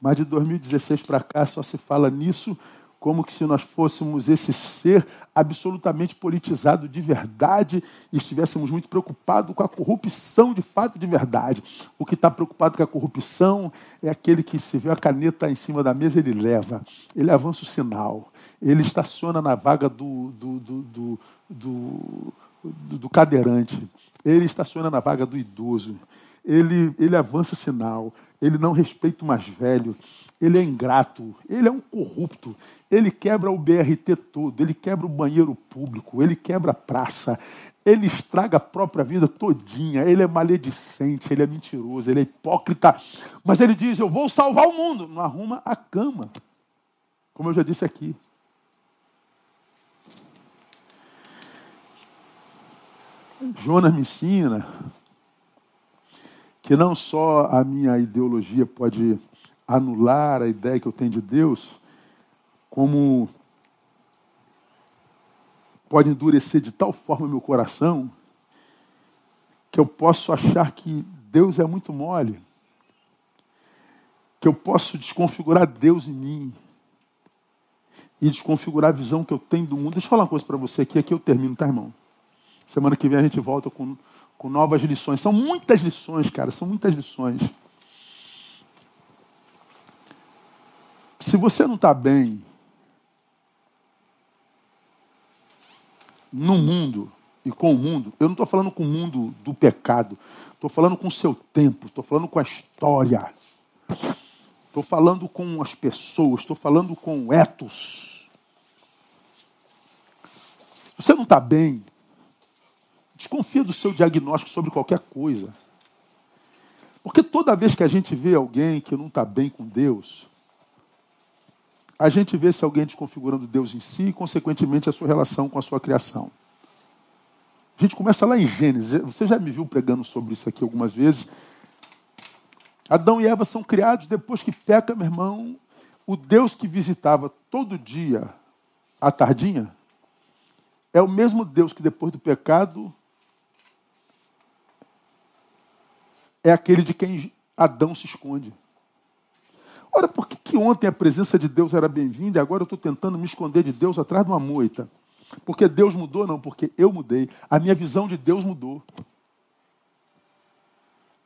Mas de 2016 para cá só se fala nisso como que se nós fôssemos esse ser absolutamente politizado de verdade e estivéssemos muito preocupados com a corrupção de fato de verdade. O que está preocupado com a corrupção é aquele que se vê a caneta em cima da mesa, ele leva, ele avança o sinal, ele estaciona na vaga do, do, do, do, do cadeirante, ele estaciona na vaga do idoso, ele, ele avança o sinal, ele não respeita o mais velho, ele é ingrato, ele é um corrupto, ele quebra o BRT todo, ele quebra o banheiro público, ele quebra a praça, ele estraga a própria vida todinha, ele é maledicente, ele é mentiroso, ele é hipócrita, mas ele diz: Eu vou salvar o mundo. Não arruma a cama, como eu já disse aqui. Jonas me ensina que não só a minha ideologia pode anular a ideia que eu tenho de Deus, como pode endurecer de tal forma meu coração que eu posso achar que Deus é muito mole, que eu posso desconfigurar Deus em mim e desconfigurar a visão que eu tenho do mundo. Deixa eu falar uma coisa para você aqui, aqui eu termino, tá, irmão? Semana que vem a gente volta com, com novas lições. São muitas lições, cara, são muitas lições. Se você não está bem no mundo e com o mundo, eu não estou falando com o mundo do pecado, estou falando com o seu tempo, estou falando com a história, estou falando com as pessoas, estou falando com o ethos. Se você não está bem, desconfia do seu diagnóstico sobre qualquer coisa. Porque toda vez que a gente vê alguém que não está bem com Deus, a gente vê se alguém desconfigurando Deus em si e, consequentemente, a sua relação com a sua criação. A gente começa lá em Gênesis. Você já me viu pregando sobre isso aqui algumas vezes. Adão e Eva são criados depois que peca, meu irmão. O Deus que visitava todo dia à tardinha é o mesmo Deus que depois do pecado é aquele de quem Adão se esconde. Ora, por que, que ontem a presença de Deus era bem-vinda e agora eu estou tentando me esconder de Deus atrás de uma moita? Porque Deus mudou? Não, porque eu mudei. A minha visão de Deus mudou.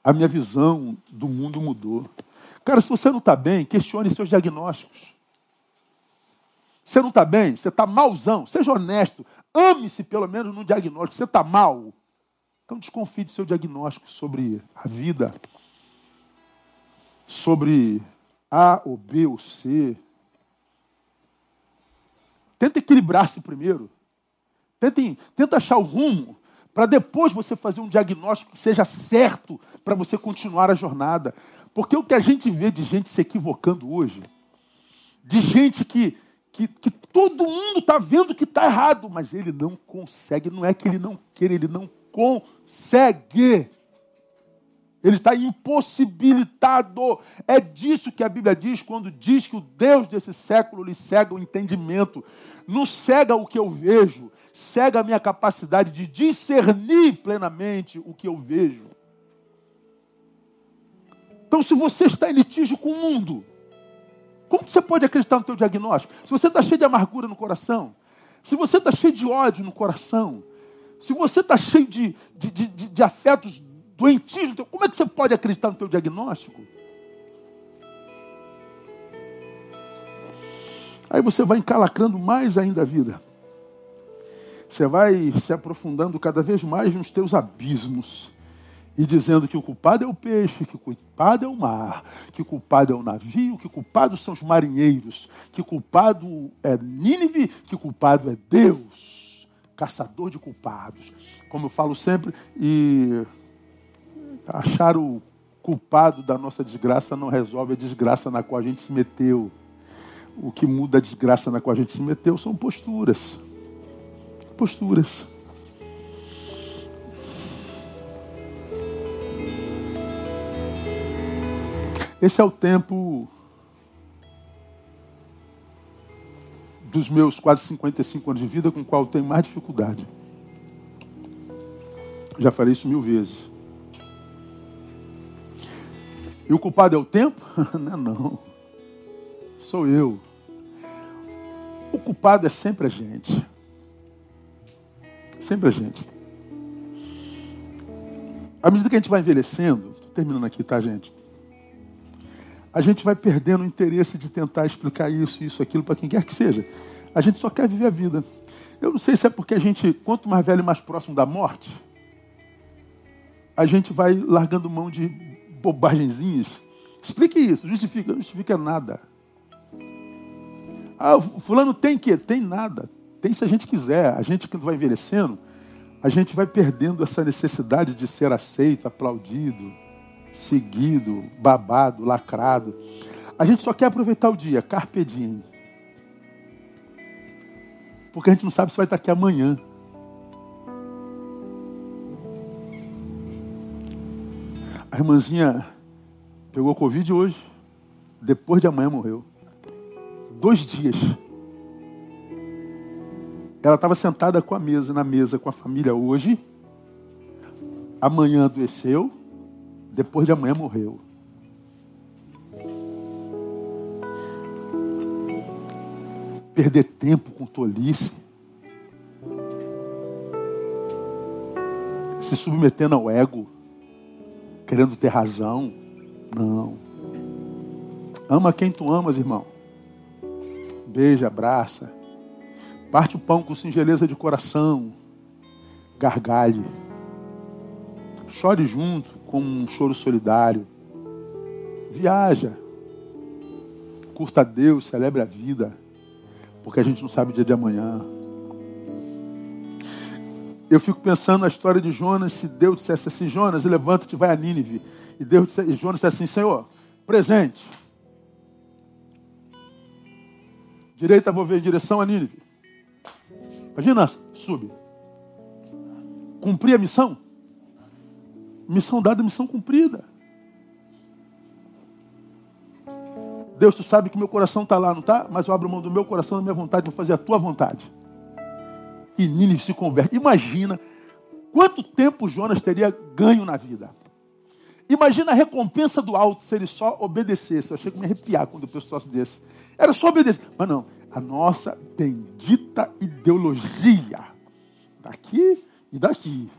A minha visão do mundo mudou. Cara, se você não está bem, questione seus diagnósticos. Você não está bem? Você está malzão. Seja honesto. Ame-se, pelo menos, no diagnóstico. Você está mal. Então desconfie do seu diagnóstico sobre a vida, sobre a ou B ou C. Tenta equilibrar-se primeiro. Tenta, tenta achar o rumo para depois você fazer um diagnóstico que seja certo para você continuar a jornada. Porque o que a gente vê de gente se equivocando hoje, de gente que, que, que todo mundo está vendo que está errado, mas ele não consegue. Não é que ele não queira, ele não consegue. Ele está impossibilitado. É disso que a Bíblia diz quando diz que o Deus desse século lhe cega o entendimento. Não cega o que eu vejo, cega a minha capacidade de discernir plenamente o que eu vejo. Então, se você está em litígio com o mundo, como você pode acreditar no teu diagnóstico? Se você está cheio de amargura no coração, se você está cheio de ódio no coração, se você está cheio de, de, de, de afetos doentio, como é que você pode acreditar no teu diagnóstico? Aí você vai encalacrando mais ainda a vida. Você vai se aprofundando cada vez mais nos teus abismos. E dizendo que o culpado é o peixe, que o culpado é o mar, que o culpado é o navio, que o culpado são os marinheiros, que o culpado é Nínive, que o culpado é Deus, caçador de culpados. Como eu falo sempre, e Achar o culpado da nossa desgraça não resolve a desgraça na qual a gente se meteu. O que muda a desgraça na qual a gente se meteu são posturas. Posturas. Esse é o tempo dos meus quase 55 anos de vida com o qual eu tenho mais dificuldade. Já falei isso mil vezes. E o culpado é o tempo? não é não. Sou eu. O culpado é sempre a gente. Sempre a gente. À medida que a gente vai envelhecendo, terminando aqui, tá, gente? A gente vai perdendo o interesse de tentar explicar isso, isso, aquilo para quem quer que seja. A gente só quer viver a vida. Eu não sei se é porque a gente, quanto mais velho e mais próximo da morte, a gente vai largando mão de bobagenzinhas. Explique isso, justifica, não justifica nada. Ah, fulano tem que? Tem nada. Tem se a gente quiser. A gente que vai envelhecendo, a gente vai perdendo essa necessidade de ser aceito, aplaudido, seguido, babado, lacrado. A gente só quer aproveitar o dia, carpe diem. Porque a gente não sabe se vai estar aqui amanhã. A irmãzinha pegou Covid hoje, depois de amanhã morreu. Dois dias. Ela estava sentada com a mesa, na mesa com a família hoje. amanhã adoeceu, depois de amanhã morreu. Perder tempo com tolice. Se submetendo ao ego, querendo ter razão. Não. Ama quem tu amas, irmão. Beija, abraça. Parte o pão com singeleza de coração. Gargalhe. Chore junto com um choro solidário. Viaja. Curta a Deus, celebre a vida. Porque a gente não sabe o dia de amanhã. Eu fico pensando na história de Jonas, se Deus dissesse assim, Jonas, levanta-te, vai a Nínive. E Deus disse, e Jonas disse assim, Senhor, presente. Direita vou ver em direção a Nínive. Imagina, sube. Cumprir a missão? Missão dada, missão cumprida. Deus, tu sabe que meu coração está lá, não está? Mas eu abro mão do meu coração, da minha vontade, vou fazer a tua vontade. E Nínive se converte. Imagina quanto tempo Jonas teria ganho na vida. Imagina a recompensa do alto se ele só obedecesse. Eu achei que me arrepiar quando eu penso um desse. Era só obedecer. Mas não, a nossa bendita ideologia, daqui e daqui,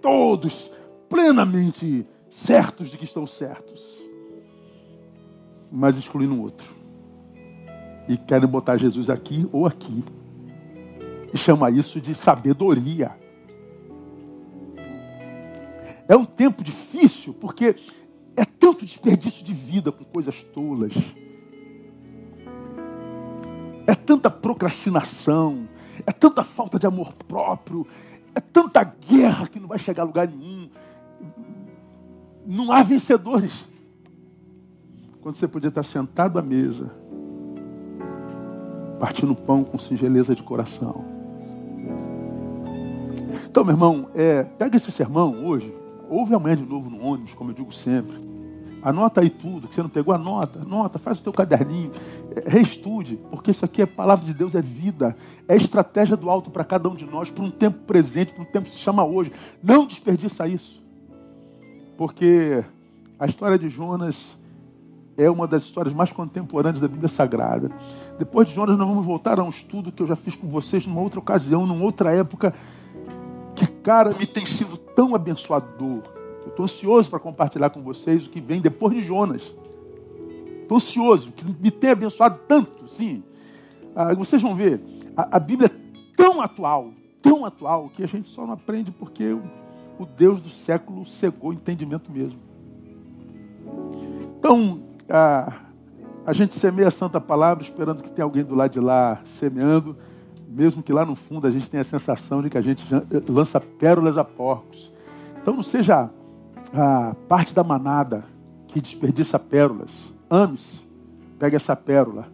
todos plenamente certos de que estão certos, mas excluindo o outro. E querem botar Jesus aqui ou aqui. E chama isso de sabedoria. É um tempo difícil, porque é tanto desperdício de vida com coisas tolas. É tanta procrastinação, é tanta falta de amor próprio, é tanta guerra que não vai chegar a lugar nenhum. Não há vencedores. Quando você podia estar sentado à mesa, partindo pão com singeleza de coração. Então, meu irmão, é, pega esse sermão hoje, ouve amanhã de novo no ônibus, como eu digo sempre. Anota aí tudo, que você não pegou, anota, anota, faz o teu caderninho, é, reestude, porque isso aqui é palavra de Deus, é vida, é estratégia do alto para cada um de nós, para um tempo presente, para um tempo que se chama hoje. Não desperdiça isso. Porque a história de Jonas é uma das histórias mais contemporâneas da Bíblia Sagrada. Depois de Jonas, nós vamos voltar a um estudo que eu já fiz com vocês numa outra ocasião, numa outra época, que, cara, me tem sido tão abençoador eu estou ansioso para compartilhar com vocês o que vem depois de Jonas. Estou ansioso, que me tem abençoado tanto, sim. Ah, vocês vão ver, a, a, Bíblia é tão atual, tão atual, que a gente só não aprende porque o, Deus do século cegou o entendimento mesmo. Então, a, a gente semeia a santa palavra esperando que tenha alguém do lado de lá semeando, mesmo que lá no fundo a gente tenha a sensação de que a gente lança pérolas a porcos. Então não seja a parte da manada que desperdiça pérolas. Ame-se. Pega essa pérola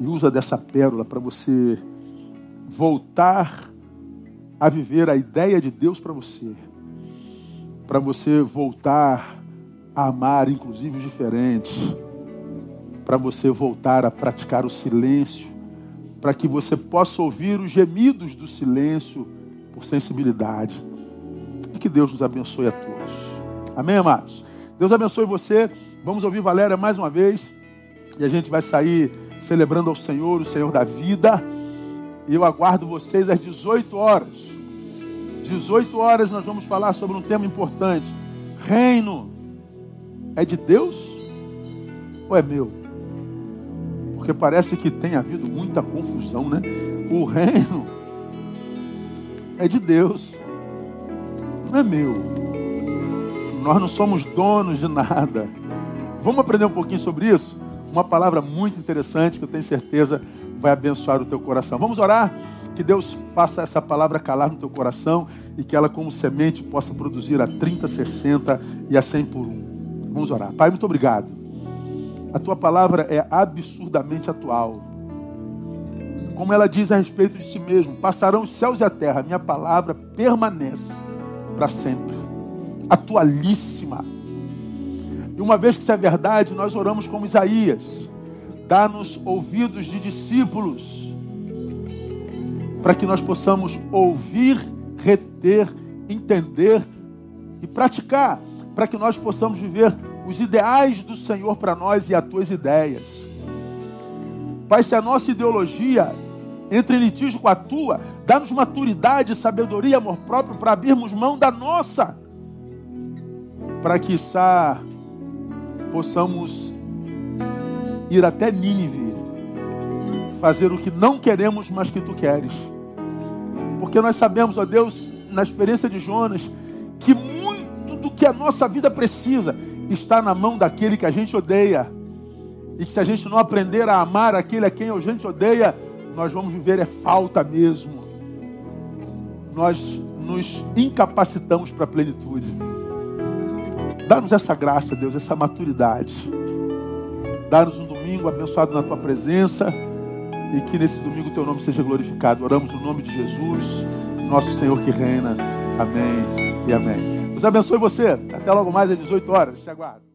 e usa dessa pérola para você voltar a viver a ideia de Deus para você. Para você voltar a amar, inclusive os diferentes. Para você voltar a praticar o silêncio. Para que você possa ouvir os gemidos do silêncio por sensibilidade. E que Deus nos abençoe a todos. Amém, amados? Deus abençoe você. Vamos ouvir Valéria mais uma vez. E a gente vai sair celebrando ao Senhor, o Senhor da vida. E eu aguardo vocês às 18 horas. 18 horas nós vamos falar sobre um tema importante. Reino é de Deus ou é meu? Porque parece que tem havido muita confusão, né? O reino é de Deus não é meu. Nós não somos donos de nada. Vamos aprender um pouquinho sobre isso? Uma palavra muito interessante que eu tenho certeza vai abençoar o teu coração. Vamos orar? Que Deus faça essa palavra calar no teu coração e que ela, como semente, possa produzir a 30, 60 e a 100 por um. Vamos orar. Pai, muito obrigado. A tua palavra é absurdamente atual. Como ela diz a respeito de si mesmo: passarão os céus e a terra, minha palavra permanece para sempre. Atualíssima. E uma vez que isso é verdade, nós oramos como Isaías. Dá-nos ouvidos de discípulos, para que nós possamos ouvir, reter entender e praticar, para que nós possamos viver os ideais do Senhor para nós e as tuas ideias. Pai, se a nossa ideologia entre litígio com a tua, dá-nos maturidade, sabedoria, amor próprio para abrirmos mão da nossa, para que possamos ir até Nínive, fazer o que não queremos, mas que tu queres. Porque nós sabemos, ó Deus, na experiência de Jonas, que muito do que a nossa vida precisa está na mão daquele que a gente odeia. E que se a gente não aprender a amar aquele a quem a gente odeia, nós vamos viver é falta mesmo. Nós nos incapacitamos para a plenitude. Dá-nos essa graça, Deus, essa maturidade. Dá-nos um domingo abençoado na tua presença e que nesse domingo teu nome seja glorificado. Oramos no nome de Jesus, nosso Senhor que reina. Amém e amém. Deus abençoe você. Até logo mais às 18 horas. Te aguardo.